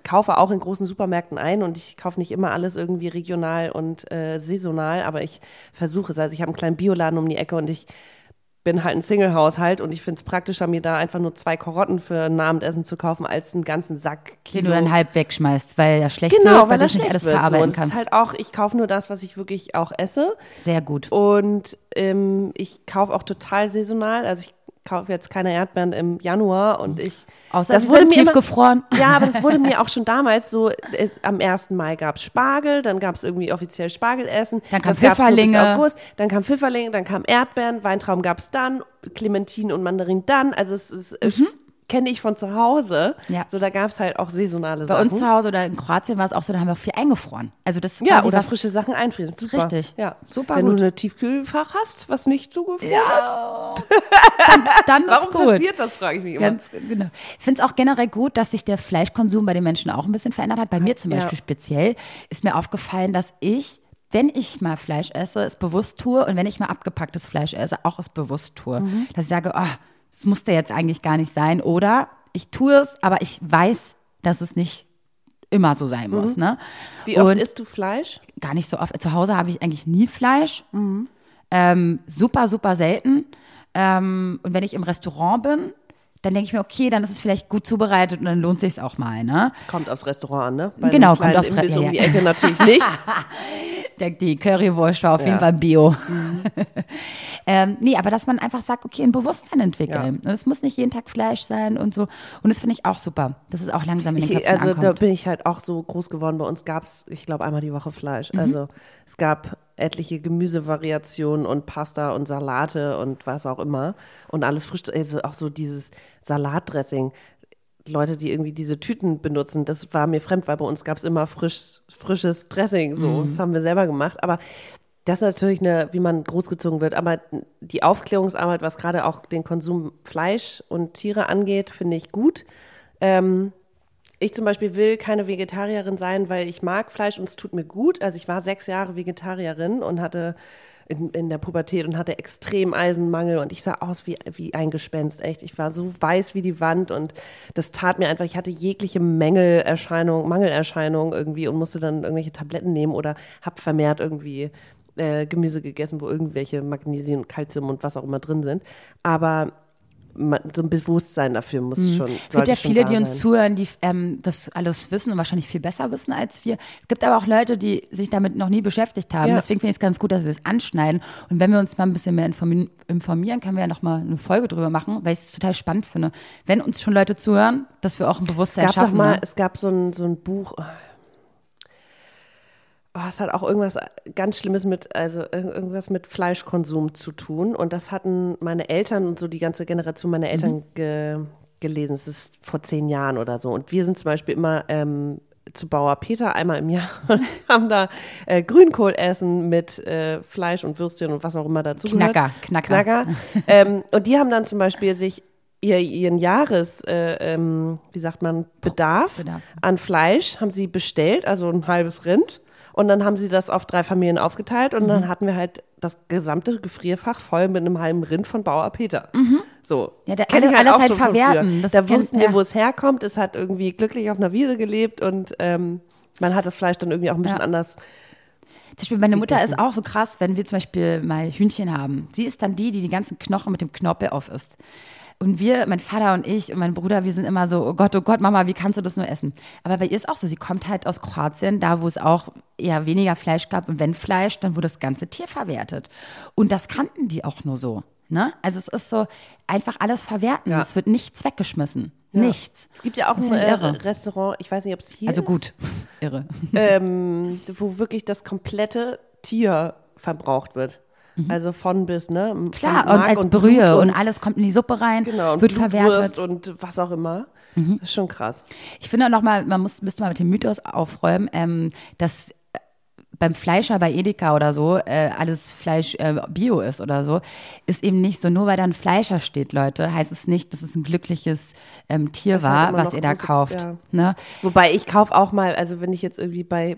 kaufe auch in großen Supermärkten ein und ich kaufe nicht immer alles irgendwie regional und äh, saisonal, aber ich versuche es. Also ich habe einen kleinen Bioladen um die Ecke und ich bin halt ein Single-Haushalt und ich finde es praktischer, mir da einfach nur zwei Karotten für ein Abendessen zu kaufen, als einen ganzen Sack Den Kilo. du dann halb wegschmeißt, weil er schlecht genau, wird, weil, weil du nicht alles wird. So, verarbeiten es kannst. ist halt auch, ich kaufe nur das, was ich wirklich auch esse. Sehr gut. Und ähm, ich kaufe auch total saisonal. Also ich kaufe jetzt keine Erdbeeren im Januar und ich. Außer das wurde immer- tiefgefroren. Ja, aber das wurde mir auch schon damals so, äh, am 1. Mai gab es Spargel, dann gab es irgendwie offiziell Spargelessen. Dann kam Pfifferlinge. August, dann kam Pfifferlinge, dann kam Erdbeeren, Weintrauben gab es dann, Clementinen und Mandarin dann. Also es ist, äh, kenne ich von zu Hause. Ja. So, da gab es halt auch saisonale Bei Sachen. uns zu Hause oder in Kroatien war es auch so, da haben wir auch viel eingefroren. Also das ist ja, oder frische Sachen einfrieren. Super. Richtig. Ja. Super Wenn gut. du ein Tiefkühlfach hast, was nicht zugefroren ist. dann ist Warum gut. passiert das, frage ich mich immer. Ganz genau. Ich finde es auch generell gut, dass sich der Fleischkonsum bei den Menschen auch ein bisschen verändert hat. Bei mir zum Ja. Beispiel speziell ist mir aufgefallen, dass ich, wenn ich mal Fleisch esse, es bewusst tue und wenn ich mal abgepacktes Fleisch esse, auch es bewusst tue. Mhm. Dass ich sage, oh, das musste jetzt eigentlich gar nicht sein. Oder ich tue es, aber ich weiß, dass es nicht immer so sein muss. Ne? Mhm. Wie oft Und- isst du Fleisch? gar nicht so oft. Zu Hause habe ich eigentlich nie Fleisch. Mhm. Ähm, super, super selten. Ähm, und wenn ich im Restaurant bin, dann denke ich mir, okay, dann ist es vielleicht gut zubereitet und dann lohnt sich auch mal, ne? Kommt aufs Restaurant an, ne? Bei Genau, kommt aufs Re- Imbiss ja, um ja. die Ecke natürlich nicht. Die Currywurst war auf jeden Ja. Fall Bio. ähm, nee, aber dass man einfach sagt, okay, ein Bewusstsein entwickeln. Ja. Und es muss nicht jeden Tag Fleisch sein und so. Und das finde ich auch super, dass es auch langsam in den Ich, also da ankommt. bin ich halt auch so groß geworden. Bei uns gab es, ich glaube, einmal die Woche Fleisch. Mhm. Also es gab etliche Gemüsevariationen und Pasta und Salate und was auch immer. Und alles frisch, also auch so dieses Salatdressing. Leute, die irgendwie diese Tüten benutzen, das war mir fremd, weil bei uns gab es immer frisch, frisches Dressing. So, Mhm. das haben wir selber gemacht. Aber das ist natürlich eine, wie man großgezogen wird. Aber die Aufklärungsarbeit, was gerade auch den Konsum Fleisch und Tiere angeht, finde ich gut. Ähm, ich zum Beispiel will keine Vegetarierin sein, weil ich mag Fleisch und es tut mir gut. Also ich war sechs Jahre Vegetarierin und hatte in, in der Pubertät und hatte extrem Eisenmangel und ich sah aus wie, wie ein Gespenst, echt. Ich war so weiß wie die Wand und das tat mir einfach, ich hatte jegliche Mängelerscheinung, Mangelerscheinung irgendwie und musste dann irgendwelche Tabletten nehmen oder hab vermehrt irgendwie äh, Gemüse gegessen, wo irgendwelche Magnesium, Kalzium und was auch immer drin sind. Aber so ein Bewusstsein dafür muss schon. Es gibt ja viele, die uns sein. zuhören, die ähm, das alles wissen und wahrscheinlich viel besser wissen als wir. Es gibt aber auch Leute, die sich damit noch nie beschäftigt haben. Ja. Deswegen finde ich es ganz gut, dass wir es anschneiden. Und wenn wir uns mal ein bisschen mehr informieren, informieren können wir ja noch mal eine Folge drüber machen, weil ich es total spannend finde. Wenn uns schon Leute zuhören, dass wir auch ein Bewusstsein Es gab schaffen. doch mal, ne? es gab so ein, so ein Buch. Oh, es hat auch irgendwas ganz Schlimmes mit, also ir- irgendwas mit Fleischkonsum zu tun. Und das hatten meine Eltern und so die ganze Generation meiner Eltern Mhm. ge, gelesen. Es ist vor zehn Jahren oder so. Und wir sind zum Beispiel immer ähm, zu Bauer Peter einmal im Jahr und haben da äh, Grünkohl essen mit äh, Fleisch und Würstchen und was auch immer dazu gehört. Knacker, Knacker. Knacker. ähm, und die haben dann zum Beispiel sich ihr, ihren Jahres, äh, ähm, wie sagt man, Bedarf, Bedarf. an Fleisch haben sie bestellt, also ein halbes Rind. Und dann haben sie das auf drei Familien aufgeteilt und Mhm. dann hatten wir halt das gesamte Gefrierfach voll mit einem halben Rind von Bauer Peter. So. Mhm. Ja, da- Kenn ich alles- alles halt von verwerten. Da wussten wir, ja. wo es herkommt. Es hat irgendwie glücklich auf einer Wiese gelebt und ähm, man hat das Fleisch dann irgendwie auch ein bisschen Ja. anders. Zum Beispiel meine Mutter ist auch so krass, wenn wir zum Beispiel mal Hühnchen haben. Sie ist dann die, die die ganzen Knochen mit dem Knorpel auf isst. Und wir, mein Vater und ich und mein Bruder, wir sind immer so, oh Gott, oh Gott, Mama, wie kannst du das nur essen? Aber bei ihr ist auch so, sie kommt halt aus Kroatien, da wo es auch eher weniger Fleisch gab. Und wenn Fleisch, dann wurde das ganze Tier verwertet. Und das kannten die auch nur so. Ne? Also es ist so einfach alles verwerten. Ja. Es wird nichts weggeschmissen. Nichts. Es gibt ja auch ein äh. Restaurant, ich weiß nicht, ob es hier Also ist. gut. Irre. ähm, wo wirklich das komplette Tier verbraucht wird. Also von bis, ne? Mhm. Klar, und als Blut Brühe und, alles kommt in die Suppe rein, genau, und wird Blutwurst verwertet. Mhm. und was auch immer. Das ist schon krass. Ich finde auch noch mal, man muss, müsste mal mit dem Mythos aufräumen, ähm, dass äh, beim Fleischer bei Edeka oder so äh, alles Fleisch äh, Bio ist oder so, ist eben nicht so. Nur weil da ein Fleischer steht, Leute, heißt es nicht, dass es ein glückliches ähm, Tier Das war, was ihr da kauft. ja. Ne? Wobei ich kaufe auch mal, also wenn ich jetzt irgendwie bei,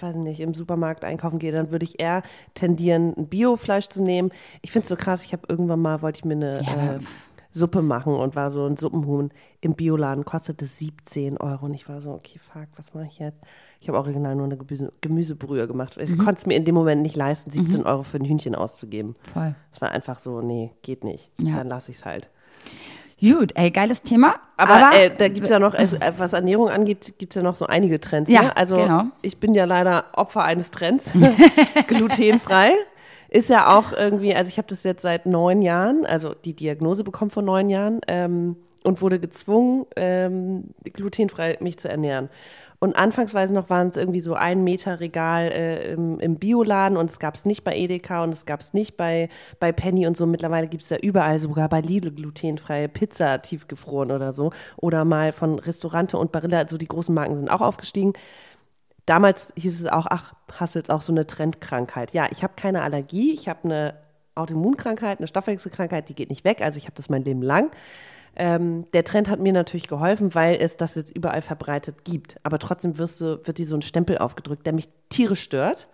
weiß nicht, im Supermarkt einkaufen gehe, dann würde ich eher tendieren, ein Biofleisch zu nehmen. Ich finde es so krass, ich habe irgendwann mal, wollte ich mir eine, Ja, äh, Suppe machen und war so ein Suppenhuhn im Bioladen, kostete 17 Euro. Und ich war so, okay, fuck, was mache ich jetzt? Ich habe original nur eine Gemüse, Gemüsebrühe gemacht. Ich konnte es mir in dem Moment nicht leisten, 17 Euro für ein Hühnchen auszugeben. Voll. Es war einfach so, nee, geht nicht. Ja. Dann lasse ich es halt. Gut, ey, geiles Thema. Aber, äh, da gibt's ja noch, also, äh, was Ernährung angeht, gibt's ja noch so einige Trends. Ja, ne? Also genau. ich bin ja leider Opfer eines Trends. Glutenfrei. Ist ja auch irgendwie, also ich habe das jetzt seit neun Jahren, also die Diagnose bekommen vor neun Jahren ähm, und wurde gezwungen, ähm, glutenfrei mich zu ernähren. Und anfangsweise noch waren es irgendwie so ein Meter Regal äh, im, im Bioladen und es gab es nicht bei Edeka und es gab es nicht bei, bei Penny und so. Mittlerweile gibt es ja überall, sogar bei Lidl glutenfreie Pizza tiefgefroren oder so. Oder mal von Restaurante und Barilla, also die großen Marken sind auch aufgestiegen. Damals hieß es auch, ach, hast du jetzt auch so eine Trendkrankheit. Ja, ich habe keine Allergie, ich habe eine Autoimmunkrankheit, eine Stoffwechselkrankheit, die geht nicht weg, also ich habe das mein Leben lang. Ähm, der Trend hat mir natürlich geholfen, weil es das jetzt überall verbreitet gibt. Aber trotzdem wirst du, wird dir so ein Stempel aufgedrückt, der mich tierisch stört.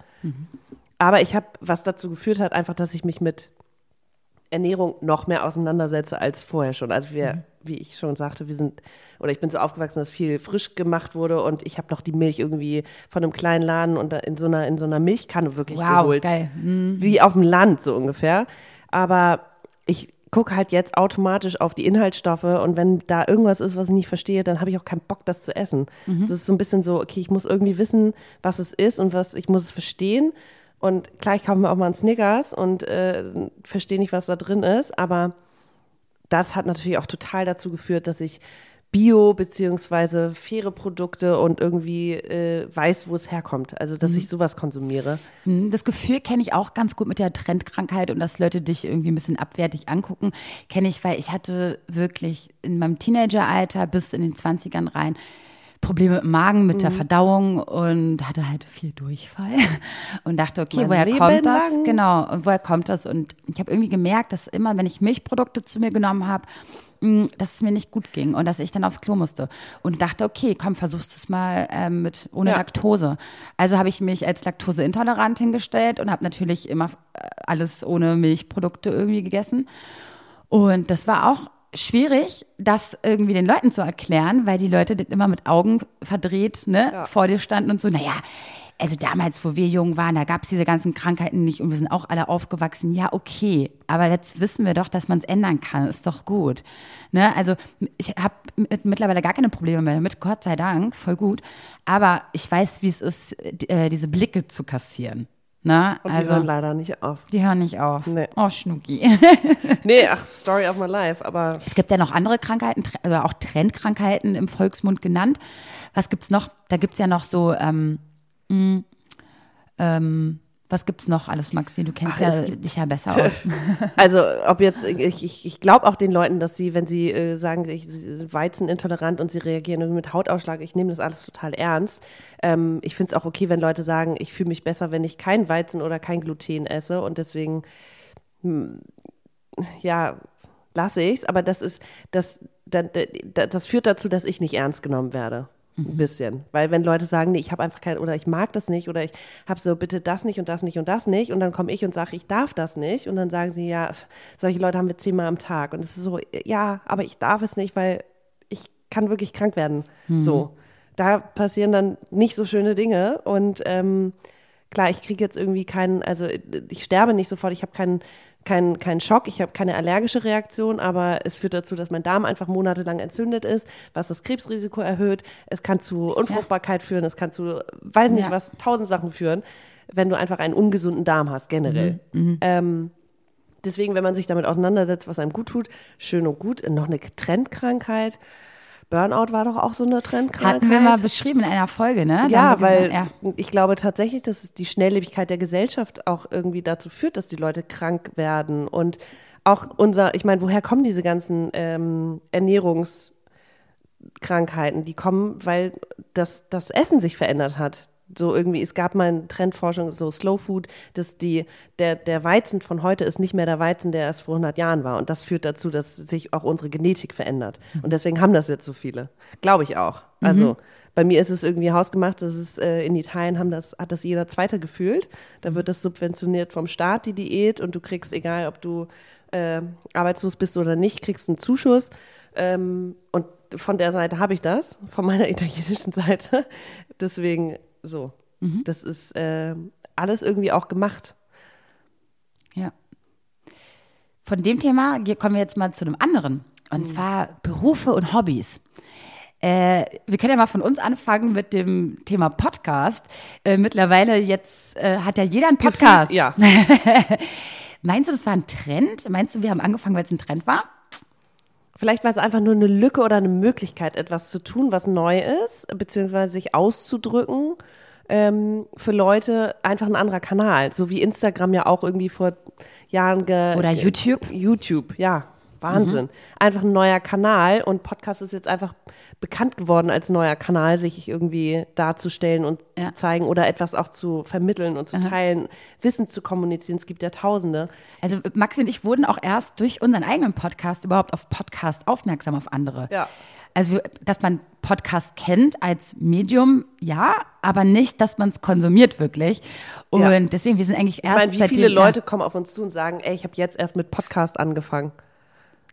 Aber ich habe, was dazu geführt hat, einfach, dass ich mich mit Ernährung noch mehr auseinandersetze als vorher schon. Also wir, wie ich schon sagte, wir sind, oder ich bin so aufgewachsen, dass viel frisch gemacht wurde und ich habe noch die Milch irgendwie von einem kleinen Laden und in so einer, in so einer Milchkanne wirklich Wow, geholt. geil. Mhm. Wie auf dem Land so ungefähr. Aber ich gucke halt jetzt automatisch auf die Inhaltsstoffe und wenn da irgendwas ist, was ich nicht verstehe, dann habe ich auch keinen Bock, das zu essen. Mhm. Es ist so ein bisschen so, okay, ich muss irgendwie wissen, was es ist und was, ich muss es verstehen. Und klar, ich kaufe mir auch mal einen Snickers und äh, verstehe nicht, was da drin ist, aber das hat natürlich auch total dazu geführt, dass ich Bio beziehungsweise faire Produkte und irgendwie äh, weiß, wo es herkommt. Also, dass ich sowas konsumiere. Hm, Das Gefühl kenne ich auch ganz gut mit der Trendkrankheit und dass Leute dich irgendwie ein bisschen abwertig angucken, kenne ich, weil ich hatte wirklich in meinem Teenageralter bis in den 20ern rein Probleme mit dem Magen, mit Mhm. der Verdauung und hatte halt viel Durchfall und dachte, okay, Mein woher Leben kommt das? lang. Genau, und woher kommt das? Und ich habe irgendwie gemerkt, dass immer, wenn ich Milchprodukte zu mir genommen habe, mh, dass es mir nicht gut ging und dass ich dann aufs Klo musste. Und dachte, okay, komm, versuchst du es mal ähm, mit ohne Ja. Laktose. Also habe ich mich als laktoseintolerant hingestellt und habe natürlich immer äh, alles ohne Milchprodukte irgendwie gegessen. Und das war auch schwierig, das irgendwie den Leuten zu erklären, weil die Leute immer mit Augen verdreht ne, vor dir standen und so, naja, also damals, wo wir jung waren, da gab es diese ganzen Krankheiten nicht und wir sind auch alle aufgewachsen. Ja, okay, aber jetzt wissen wir doch, dass man es ändern kann. Ist doch gut. Ne? Also ich habe mit, mittlerweile gar keine Probleme mehr damit, Gott sei Dank, voll gut. Aber ich weiß, wie es ist, äh, diese Blicke zu kassieren. Ne? Und die also, hören leider nicht auf. die hören nicht auf. Nee. Oh, Schnucki. Nee, ach, Story of my life, aber Es gibt ja noch andere Krankheiten, oder auch Trendkrankheiten im Volksmund genannt. Was gibt's noch? Da gibt's ja noch so, ähm, mh, ähm, was gibt's noch alles, Maxi? Du kennst Ach, ja dich ja besser aus. Also, ob jetzt, ich, ich, ich glaube auch den Leuten, dass sie, wenn sie äh, sagen, ich sie sind weizenintolerant und sie reagieren mit Hautausschlag, ich nehme das alles total ernst. Ähm, ich finde es auch okay, wenn Leute sagen, ich fühle mich besser, wenn ich kein Weizen oder kein Gluten esse und deswegen, hm, ja, lasse ich es. Aber das ist, das, das, das führt dazu, dass ich nicht ernst genommen werde. Ein bisschen. Weil wenn Leute sagen, nee, ich habe einfach kein, oder ich mag das nicht, oder ich habe so, bitte das nicht und das nicht und das nicht, und dann komme ich und sage, ich darf das nicht, und dann sagen sie, ja, solche Leute haben wir zehnmal am Tag. Und es ist so, ja, aber ich darf es nicht, weil ich kann wirklich krank werden. So. Da passieren dann nicht so schöne Dinge. Und ähm, klar, ich kriege jetzt irgendwie keinen, also ich sterbe nicht sofort, ich habe keinen keinen keinen Schock, ich habe keine allergische Reaktion, aber es führt dazu, dass mein Darm einfach monatelang entzündet ist, was das Krebsrisiko erhöht. Es kann zu Unfruchtbarkeit führen, es kann zu, weiß nicht Ja. was, tausend Sachen führen, wenn du einfach einen ungesunden Darm hast, generell. Ähm, deswegen, wenn man sich damit auseinandersetzt, was einem gut tut, schön und gut. Noch eine Trendkrankheit. Burnout war doch auch so eine Trendkrankheit. Hatten wir mal beschrieben in einer Folge, ne? Ja, weil gesagt, ja. ich glaube tatsächlich, dass es die Schnelllebigkeit der Gesellschaft auch irgendwie dazu führt, dass die Leute krank werden. Und auch unser, ich meine, woher kommen diese ganzen ähm, Ernährungskrankheiten? Die kommen, weil das, das Essen sich verändert hat. So irgendwie, es gab mal eine Trendforschung, so Slow Food, dass die, der, der Weizen von heute ist nicht mehr der Weizen, der erst vor 100 Jahren war. Und das führt dazu, dass sich auch unsere Genetik verändert. Und deswegen haben das jetzt so viele. Glaube ich auch. Also, bei mir ist es irgendwie hausgemacht, dass es äh, in Italien haben das, hat das jeder Zweite gefühlt. Da wird das subventioniert vom Staat, die Diät, und du kriegst, egal ob du äh, arbeitslos bist oder nicht, kriegst einen Zuschuss. Ähm, und von der Seite habe ich das, von meiner italienischen Seite. Deswegen so. Das ist äh, alles irgendwie auch gemacht. Ja. Von dem Thema kommen wir jetzt mal zu einem anderen. Und zwar Berufe und Hobbys. Äh, wir können ja mal von uns anfangen mit dem Thema Podcast. Äh, mittlerweile jetzt äh, hat ja jeder einen Podcast. Ja. Meinst du, das war ein Trend? Meinst du, wir haben angefangen, weil es ein Trend war? Vielleicht war es einfach nur eine Lücke oder eine Möglichkeit, etwas zu tun, was neu ist, beziehungsweise sich auszudrücken. Ähm, für Leute einfach ein anderer Kanal, so wie Instagram ja auch irgendwie vor Jahren ge Oder YouTube? YouTube, ja, Wahnsinn. Mhm. Einfach ein neuer Kanal und Podcast ist jetzt einfach bekannt geworden als neuer Kanal, sich irgendwie darzustellen und Ja. zu zeigen oder etwas auch zu vermitteln und zu teilen, Wissen zu kommunizieren. Es gibt ja Tausende. Also Maxi und ich wurden auch erst durch unseren eigenen Podcast überhaupt auf Podcast aufmerksam auf andere. Ja. Also, dass man Podcast kennt als Medium, ja, aber nicht, dass man es konsumiert wirklich. Und Ja. deswegen, wir sind eigentlich Ich erst meine, wie viele. Leute kommen auf uns zu und sagen, ey, ich habe jetzt erst mit Podcast angefangen.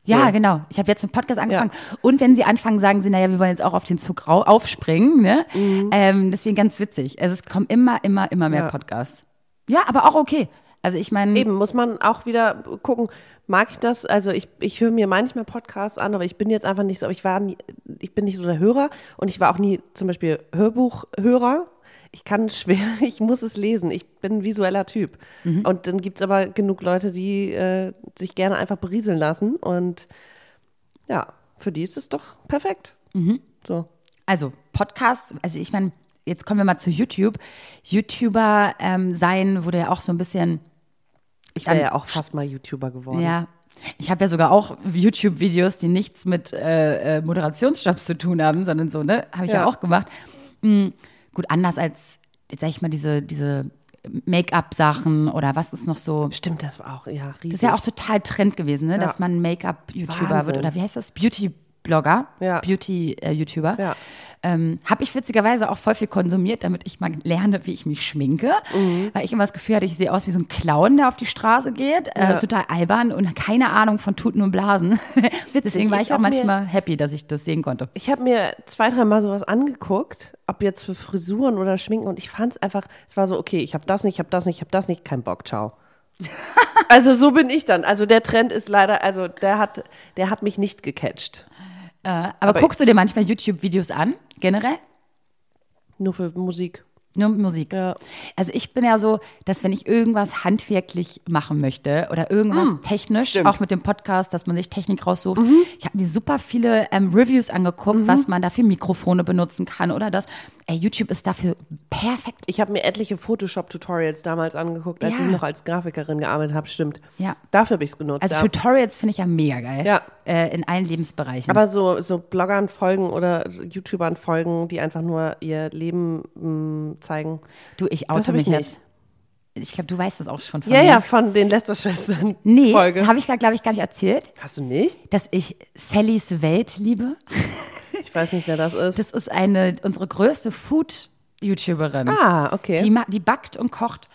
Ja, So. genau. Ich habe jetzt mit Podcast angefangen. Und wenn sie anfangen, sagen sie, naja, wir wollen jetzt auch auf den Zug rau- aufspringen. Ne? Ähm, deswegen ganz witzig. Also es kommen immer, immer, immer mehr Mhm. Ja. Podcasts. Ja, aber auch okay. Also ich meine, Eben, muss man auch wieder gucken, mag ich das? Also ich, ich höre mir manchmal Podcasts an, aber ich bin jetzt einfach nicht so, ich war nie, ich bin nicht so der Hörer und ich war auch nie zum Beispiel Hörbuchhörer. Ich kann schwer, ich muss es lesen. Ich bin ein visueller Typ. Und dann gibt es aber genug Leute, die äh, sich gerne einfach berieseln lassen. Und ja, für die ist es doch perfekt. So. also Podcast, also ich meine, jetzt kommen wir mal zu YouTube. YouTuber ähm, sein wurde ja auch so ein bisschen Ich wäre ja auch fast mal YouTuber geworden. Ja. Ich habe ja sogar auch YouTube-Videos, die nichts mit äh, äh, Moderationsjobs zu tun haben, sondern so, ne? Habe ich ja. Ja. auch gemacht. Mm, gut, anders als, jetzt sag ich mal, diese, diese Make-up-Sachen oder was ist noch so. Stimmt, das war auch, ja, riesig. Das ist ja auch total Trend gewesen, ne? dass man Make-up-YouTuber wird oder wie heißt das? Beauty-Blogger, Ja. Beauty-YouTuber. Ja. Ähm, habe ich witzigerweise auch voll viel konsumiert, damit ich mal lerne, wie ich mich schminke. Mhm. Weil ich immer das Gefühl hatte, ich sehe aus wie so ein Clown, der auf die Straße geht. Äh, Ja. total albern und keine Ahnung von Tuten und Blasen. Deswegen war ich, Ich auch hab mir- manchmal happy, dass ich das sehen konnte. Ich habe mir zwei, dreimal sowas angeguckt, ob jetzt für Frisuren oder Schminken und ich fand es einfach, es war so, okay, ich habe das nicht, ich habe das nicht, ich habe das nicht, kein Bock, ciao. also so bin ich dann. Also der Trend ist leider, also der hat, der hat mich nicht gecatcht. Äh, aber, Aber- guckst du dir manchmal YouTube-Videos an, generell? Nur für Musik. Nur Musik. Ja. Also ich bin ja so, dass wenn ich irgendwas handwerklich machen möchte oder irgendwas technisch, stimmt. auch mit dem Podcast, dass man sich Technik raussucht. Ich habe mir super viele ähm, Reviews angeguckt, was man da für Mikrofone benutzen kann oder das. Ey, YouTube ist dafür perfekt. Ich habe mir etliche Photoshop-Tutorials damals angeguckt, als Ja. ich noch als Grafikerin gearbeitet habe, stimmt. Ja. Dafür habe ich es genutzt. Also ja. Tutorials finde ich ja mega geil. Ja. Äh, in allen Lebensbereichen. Aber so, so Bloggern folgen oder YouTubern folgen, die einfach nur ihr Leben mh, zeigen. du, ich oute mich ich jetzt. Ich glaube, du weißt das auch schon von Ja, mir. ja, von den Lester-Schwestern. Nee, habe ich da, glaube ich, gar nicht erzählt, Hast du nicht? dass ich Sallys Welt liebe. Ich weiß nicht, wer das ist. Das ist eine, unsere größte Food-YouTuberin. ah, okay. Die, die backt und kocht.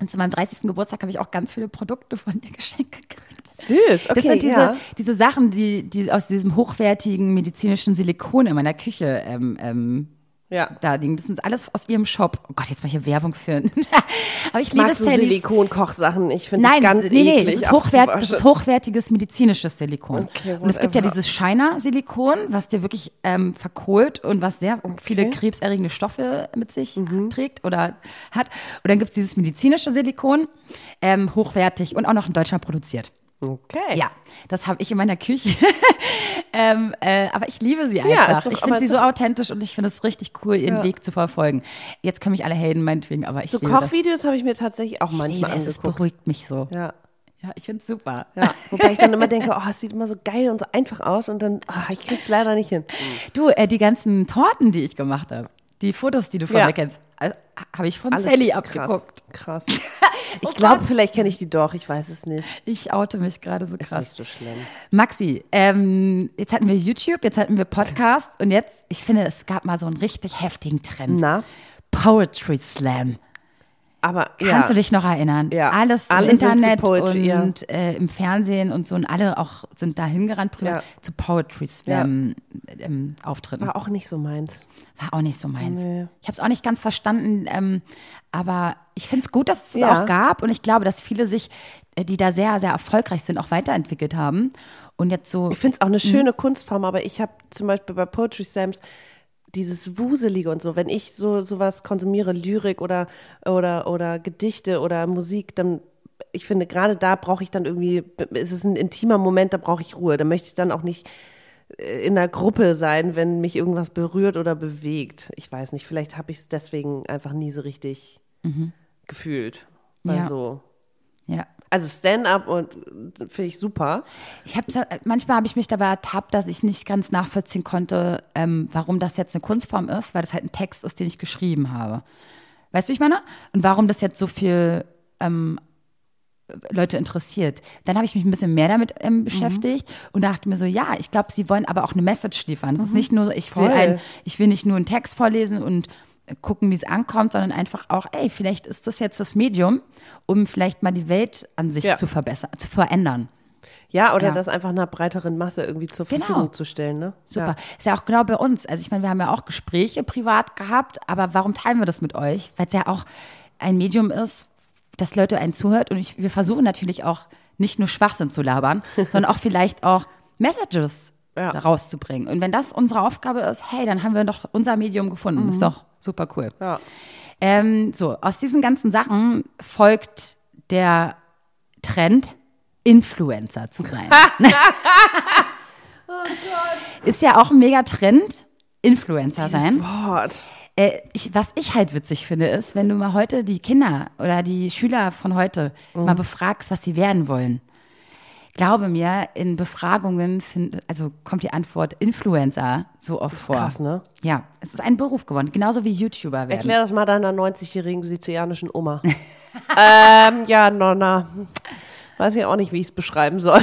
Und zu meinem 30. Geburtstag habe ich auch ganz viele Produkte von ihr geschenkt gekriegt. Süß, okay, Das sind diese, ja. diese Sachen, die, die aus diesem hochwertigen medizinischen Silikon in meiner Küche ähm, ähm, Ja. da liegen. Das sind alles aus ihrem Shop. Oh Gott, jetzt mal hier Werbung führen. Aber ich liebe Magst du Sallys. Silikon-Kochsachen? Ich finde Nein, das ganz nee, nee, eklig. das ist, hochwert, das ist hochwertiges medizinisches Silikon. Okay, und es gibt ja dieses Shiner-Silikon, was dir wirklich ähm, verkohlt und was sehr viele krebserregende Stoffe mit sich Mhm. trägt oder hat. Und dann gibt es dieses medizinische Silikon, ähm, hochwertig und auch noch in Deutschland produziert. Okay. Ja, das habe ich in meiner Küche. ähm, äh, aber ich liebe sie einfach. doch- ich finde sie so authentisch und ich finde es richtig cool, ihren Ja. Weg zu verfolgen. Jetzt können mich alle haten, meinetwegen, aber ich So liebe das. Kochvideos habe ich mir tatsächlich auch Ich liebe manchmal es, es angeguckt. beruhigt mich so. Ja. Ja, ich finde es super. Ja, wobei ich dann immer denke, oh, es sieht immer so geil und so einfach aus und dann, oh, ich krieg's leider nicht hin. Du, äh, die ganzen Torten, die ich gemacht habe, die Fotos, die du von Ja. mir kennst, äh, habe ich von Alles Sally krass, abgeguckt. Krass. Oh Ich glaube, Gott. vielleicht kenne ich die doch, ich weiß es nicht. Ich oute mich gerade so Ist krass. nicht so schlimm. Maxi, ähm, jetzt hatten wir YouTube, jetzt hatten wir Podcast und jetzt, ich finde, es gab mal so einen richtig heftigen Trend. Na? Poetry Slam. Aber Kannst ja. du dich noch erinnern? Ja. Alles Alle im zu Internet Poetry, und äh, im Fernsehen und so und alle auch sind da hingerannt privat Ja. zu Poetry Slam ähm, Auftritten. War auch nicht so meins. War auch nicht so meins. Nee. Ich habe es auch nicht ganz verstanden, ähm, aber ich finde es gut, dass es es Ja. auch gab und ich glaube, dass viele sich, äh, die da sehr, sehr erfolgreich sind, auch weiterentwickelt haben und jetzt so Ich finde es auch eine Mhm. schöne Kunstform, aber ich habe zum Beispiel bei Poetry Slams dieses Wuselige und so, wenn ich so sowas konsumiere, Lyrik oder, oder, oder Gedichte oder Musik, dann, ich finde, gerade da brauche ich dann irgendwie, es ist ein intimer Moment, da brauche ich Ruhe. Da möchte ich dann auch nicht äh, in einer Gruppe sein, wenn mich irgendwas berührt oder bewegt. Ich weiß nicht, vielleicht habe ich es deswegen einfach nie so richtig gefühlt. Weil Mhm. Ja. so. ja. Also Stand-up und äh, finde ich super. Ich habe manchmal habe ich mich dabei ertappt, dass ich nicht ganz nachvollziehen konnte, ähm, warum das jetzt eine Kunstform ist, weil das halt ein Text ist, den ich geschrieben habe. Weißt du, wie ich meine? Und warum das jetzt so viel ähm, Leute interessiert. Dann habe ich mich ein bisschen mehr damit ähm, beschäftigt und dachte mir so, ja, ich glaube, sie wollen aber auch eine Message liefern. Es ist nicht nur, so, ich will ein, ich will nicht nur einen Text vorlesen und äh, gucken, wie es ankommt, sondern einfach auch, ey, vielleicht ist das jetzt das Medium, um vielleicht mal die Welt an sich Ja. zu verbessern, zu verändern. Ja, oder Ja. das einfach einer breiteren Masse irgendwie zur Genau. Verfügung zu stellen. Ne? Super. Ja. Ist ja auch genau bei uns. Also ich meine, wir haben ja auch Gespräche privat gehabt, aber warum teilen wir das mit euch? Weil es ja auch ein Medium ist, dass Leute einen zuhört und ich, wir versuchen natürlich auch nicht nur Schwachsinn zu labern, sondern auch vielleicht auch Messages Ja. rauszubringen. Und wenn das unsere Aufgabe ist, hey, dann haben wir doch unser Medium gefunden. Ist doch super cool. Ja. Ähm, so, aus diesen ganzen Sachen folgt der Trend, Influencer zu sein. Ist ja auch ein mega Trend, Influencer sein. Wort. Äh, ich, was ich halt witzig finde, ist, wenn du mal heute die Kinder oder die Schüler von heute Mhm. mal befragst, was sie werden wollen. Glaube mir, in Befragungen find, also kommt die Antwort Influencer so oft vor. krass, ne? Ja, es ist ein Beruf geworden, genauso wie YouTuber werden. Erklär das mal deiner 90-jährigen sizilianischen Oma. ähm, ja, Nonna. Weiß ich auch nicht, wie ich es beschreiben soll.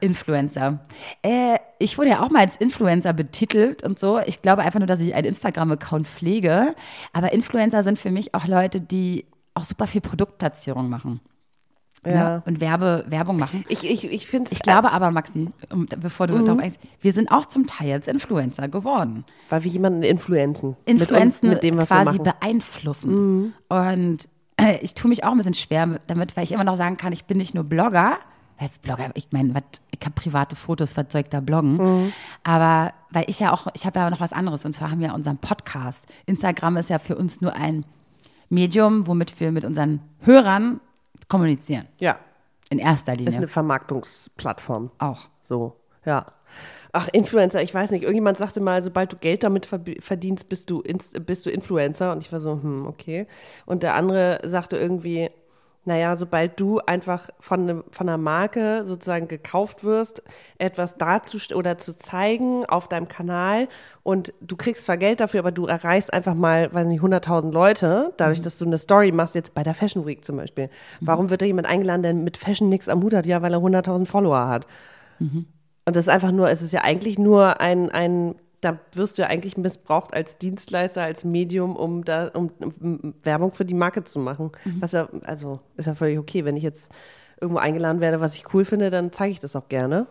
Influencer. Äh, ich wurde ja auch mal als Influencer betitelt und so. Ich glaube einfach nur, dass ich einen Instagram-Account pflege. Aber Influencer sind für mich auch Leute, die auch super viel Produktplatzierung machen. Ja. Ne? Und Werbe, Werbung machen. Ich, ich, ich finde Ich glaube aber, Maxi, bevor du darauf eingehst, wir sind auch zum Teil als Influencer geworden. weil wir jemanden influenzen. Influenzen mit, uns, mit dem, was quasi wir machen. beeinflussen. Und äh, ich tue mich auch ein bisschen schwer damit, weil ich immer noch sagen kann, ich bin nicht nur Blogger. Weil Blogger, ich meine, ich habe private Fotos, was soll ich da bloggen? Aber weil ich ja auch, ich habe ja noch was anderes und zwar haben wir unseren Podcast. Instagram ist ja für uns nur ein Medium, womit wir mit unseren Hörern kommunizieren. Ja, In erster ist Linie. eine Vermarktungsplattform. auch. So, ja. Ach, Influencer, ich weiß nicht. Irgendjemand sagte mal, sobald du Geld damit verdienst, bist du, bist du Influencer. Und ich war so, hm, okay. Und der andere sagte irgendwie, naja, sobald du einfach von, ne, von einer Marke sozusagen gekauft wirst, etwas darzustellen oder zu zeigen auf deinem Kanal und du kriegst zwar Geld dafür, aber du erreichst einfach mal, weiß nicht, 100.000 Leute, dadurch, dass du eine Story machst, jetzt bei der Fashion Week zum Beispiel. Warum wird da jemand eingeladen, der mit Fashion nichts am Hut hat? Ja, weil er 100.000 Follower hat. Und das ist einfach nur, es ist ja eigentlich nur ein, ein, da wirst du ja eigentlich missbraucht als Dienstleister, als Medium, um da, um, um Werbung für die Marke zu machen. Was ja, also ist ja völlig okay. Wenn ich jetzt irgendwo eingeladen werde, was ich cool finde, dann zeige ich das auch gerne.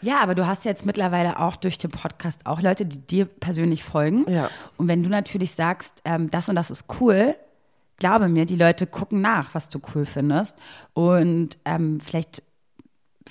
Ja, aber du hast jetzt mittlerweile auch durch den Podcast auch Leute, die dir persönlich folgen. Ja. Und wenn du natürlich sagst, ähm, das und das ist cool, glaube mir, die Leute gucken nach, was du cool findest. Und ähm, vielleicht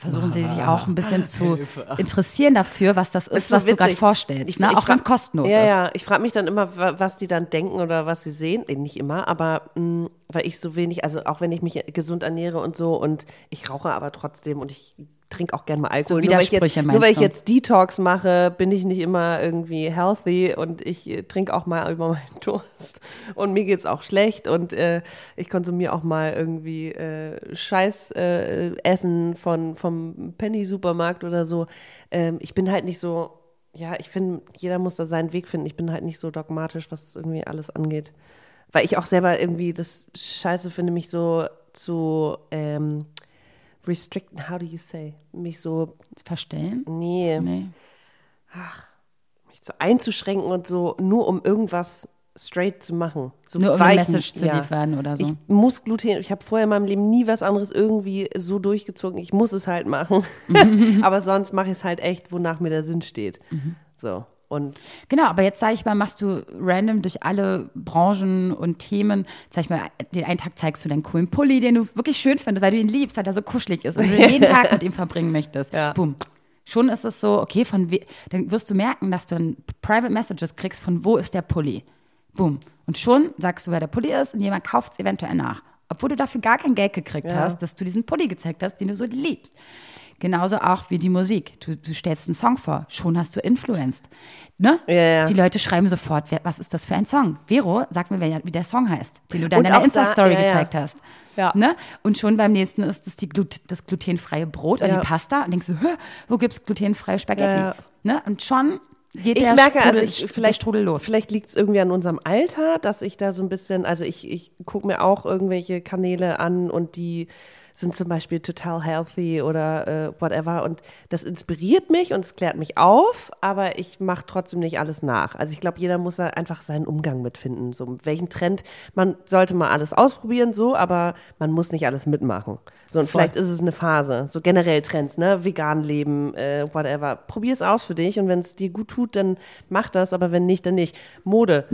versuchen sie sich auch ein bisschen zu interessieren dafür, was das ist, so was du gerade witzig. vorstellst. Ich- ne? ich Auch frag- kostenlos ja, ist. Ja, ich frage mich dann immer, wa- was die dann denken oder was sie sehen. Nee, nicht immer, aber mh, weil ich so wenig, also auch wenn ich mich gesund ernähre und so und ich rauche aber trotzdem und ich trinke auch gerne mal Alkohol. nur, weil ich jetzt, nur weil ich jetzt Detox mache, bin ich nicht immer irgendwie healthy und ich äh, trinke auch mal über meinen Durst und mir geht's auch schlecht und äh, ich konsumiere auch mal irgendwie äh, Scheiß äh, von vom Penny Supermarkt oder so. Ähm, ich bin halt nicht so ja, ich finde, jeder muss da seinen Weg finden. Ich bin halt nicht so dogmatisch, was irgendwie alles angeht. Weil ich auch selber irgendwie das Scheiße finde, mich so zu ähm, restricten, how do you say? Mich so, Verstellen? nee, Nee. mich so einzuschränken und so, nur um irgendwas straight zu machen. So Nur um eine Message zu liefern oder so. Ich muss Gluten, ich habe vorher in meinem Leben nie was anderes irgendwie so durchgezogen. Ich muss es halt machen. Aber sonst mache ich es halt echt, wonach mir der Sinn steht. Mhm. So. Und Genau, aber jetzt sage ich mal, machst du random durch alle Branchen und Themen, sag ich mal, den einen Tag zeigst du deinen coolen Pulli, den du wirklich schön findest, weil du ihn liebst, weil er so kuschelig ist und du jeden Tag mit ihm verbringen möchtest. Ja. Boom. Schon ist es so, okay, von we dann wirst du merken, dass du ein Private Messages kriegst, von wo ist der Pulli. Boom. Und schon sagst du, wer der Pulli ist und jemand kauft es eventuell nach. Obwohl du dafür gar kein Geld gekriegt Ja. hast, dass du diesen Pulli gezeigt hast, den du so liebst. Genauso auch wie die Musik. Du, du stellst einen Song vor, schon hast du influenced. Ne? Ja, ja. Die Leute schreiben sofort, was ist das für ein Song? Vero, sag mir, wie der Song heißt, den du da in deiner Insta-Story ja, gezeigt hast. Ja. Ne? Und schon beim nächsten ist es die Glut das glutenfreie Brot oder die Pasta. Und denkst du, wo gibt's glutenfreie Spaghetti? Ne? Und schon geht ich der merke, Strudel, also ich, vielleicht, Strudel los. vielleicht liegt es irgendwie an unserem Alter, dass ich da so ein bisschen, also ich, ich gucke mir auch irgendwelche Kanäle an und die sind zum Beispiel total healthy oder äh, whatever und das inspiriert mich und es klärt mich auf, aber ich mache trotzdem nicht alles nach. Also ich glaube, jeder muss da einfach seinen Umgang mitfinden. So, welchen Trend, man sollte mal alles ausprobieren, so, aber man muss nicht alles mitmachen. So, und vielleicht ist es eine Phase, so generell Trends, ne, vegan leben, äh, whatever. Probier es aus für dich und wenn es dir gut tut, dann mach das, aber wenn nicht, dann nicht. Mode.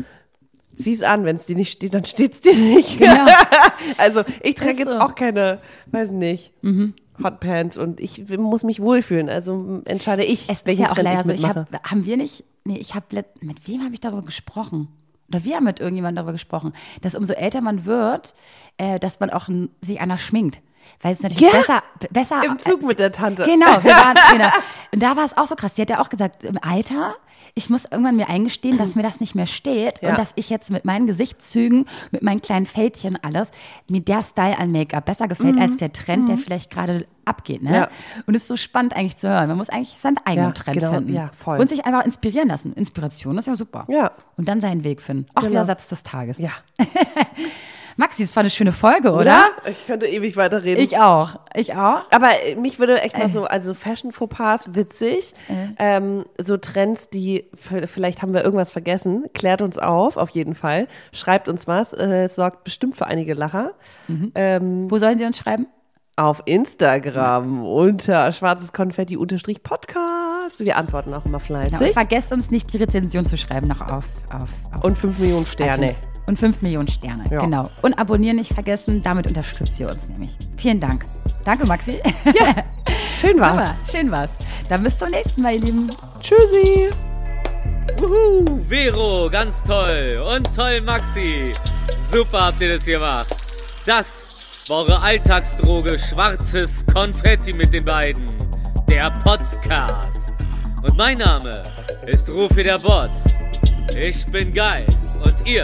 Zieh's an, wenn es dir nicht steht, dann steht's dir nicht. Genau. also ich trage Ist jetzt so. auch keine, weiß nicht, Hotpants und ich muss mich wohlfühlen. Also entscheide ich, Es ist welchen ja auch Trend leider ich so, ich mitmache. hab, haben wir nicht, nee, ich habe, mit wem habe ich darüber gesprochen? Oder wir haben mit irgendjemandem darüber gesprochen, dass umso älter man wird, äh, dass man auch sich anders schminkt. Weil es natürlich Ja, besser, besser Im Zug mit der Tante. Genau, wir waren, genau. Und da war es auch so krass. Sie hat ja auch gesagt, im Alter, ich muss irgendwann mir eingestehen, dass mir das nicht mehr steht Ja. und dass ich jetzt mit meinen Gesichtszügen, mit meinen kleinen Fältchen alles, mir der Style an Make-up besser gefällt als der Trend, der vielleicht gerade abgeht. Ne? Mhm. Ja. Und es ist so spannend eigentlich zu hören. Man muss eigentlich seinen eigenen Ja, Trend genau. finden. Ja, voll. Und sich einfach inspirieren lassen. Inspiration ist ja super. Ja. Und dann seinen Weg finden. Auch Genau. wieder Satz des Tages. Ja. Maxi, das war eine schöne Folge, oder? Oder? Ich könnte ewig weiterreden. Ich auch. Ich auch. Aber äh, mich würde echt mal so, also Fashion Fauxpas, witzig. Ähm, so Trends, die, vielleicht haben wir irgendwas vergessen. Klärt uns auf, auf jeden Fall. Schreibt uns was. Äh, es sorgt bestimmt für einige Lacher. Wo sollen Sie uns schreiben? Auf Instagram unter schwarzes Konfetti unterstrich Podcast. Wir antworten auch immer Genau, fleißig. vergesst uns nicht, die Rezension zu schreiben noch auf, auf, auf Und 5 Millionen Sterne. Und 5 Millionen Sterne, Ja. genau. Und abonnieren nicht vergessen, damit unterstützt ihr uns nämlich. Vielen Dank. Danke, Maxi. Schön war's. Super, schön war's. Dann bis zum nächsten Mal, ihr Lieben. Tschüssi. Uhu, Vero, ganz toll. Und toll, Maxi. Super habt ihr das gemacht. Das war eure Alltagsdroge Schwarzes Konfetti mit den beiden. Der Podcast. Und mein Name ist Rufi der Boss. Ich bin geil. Und ihr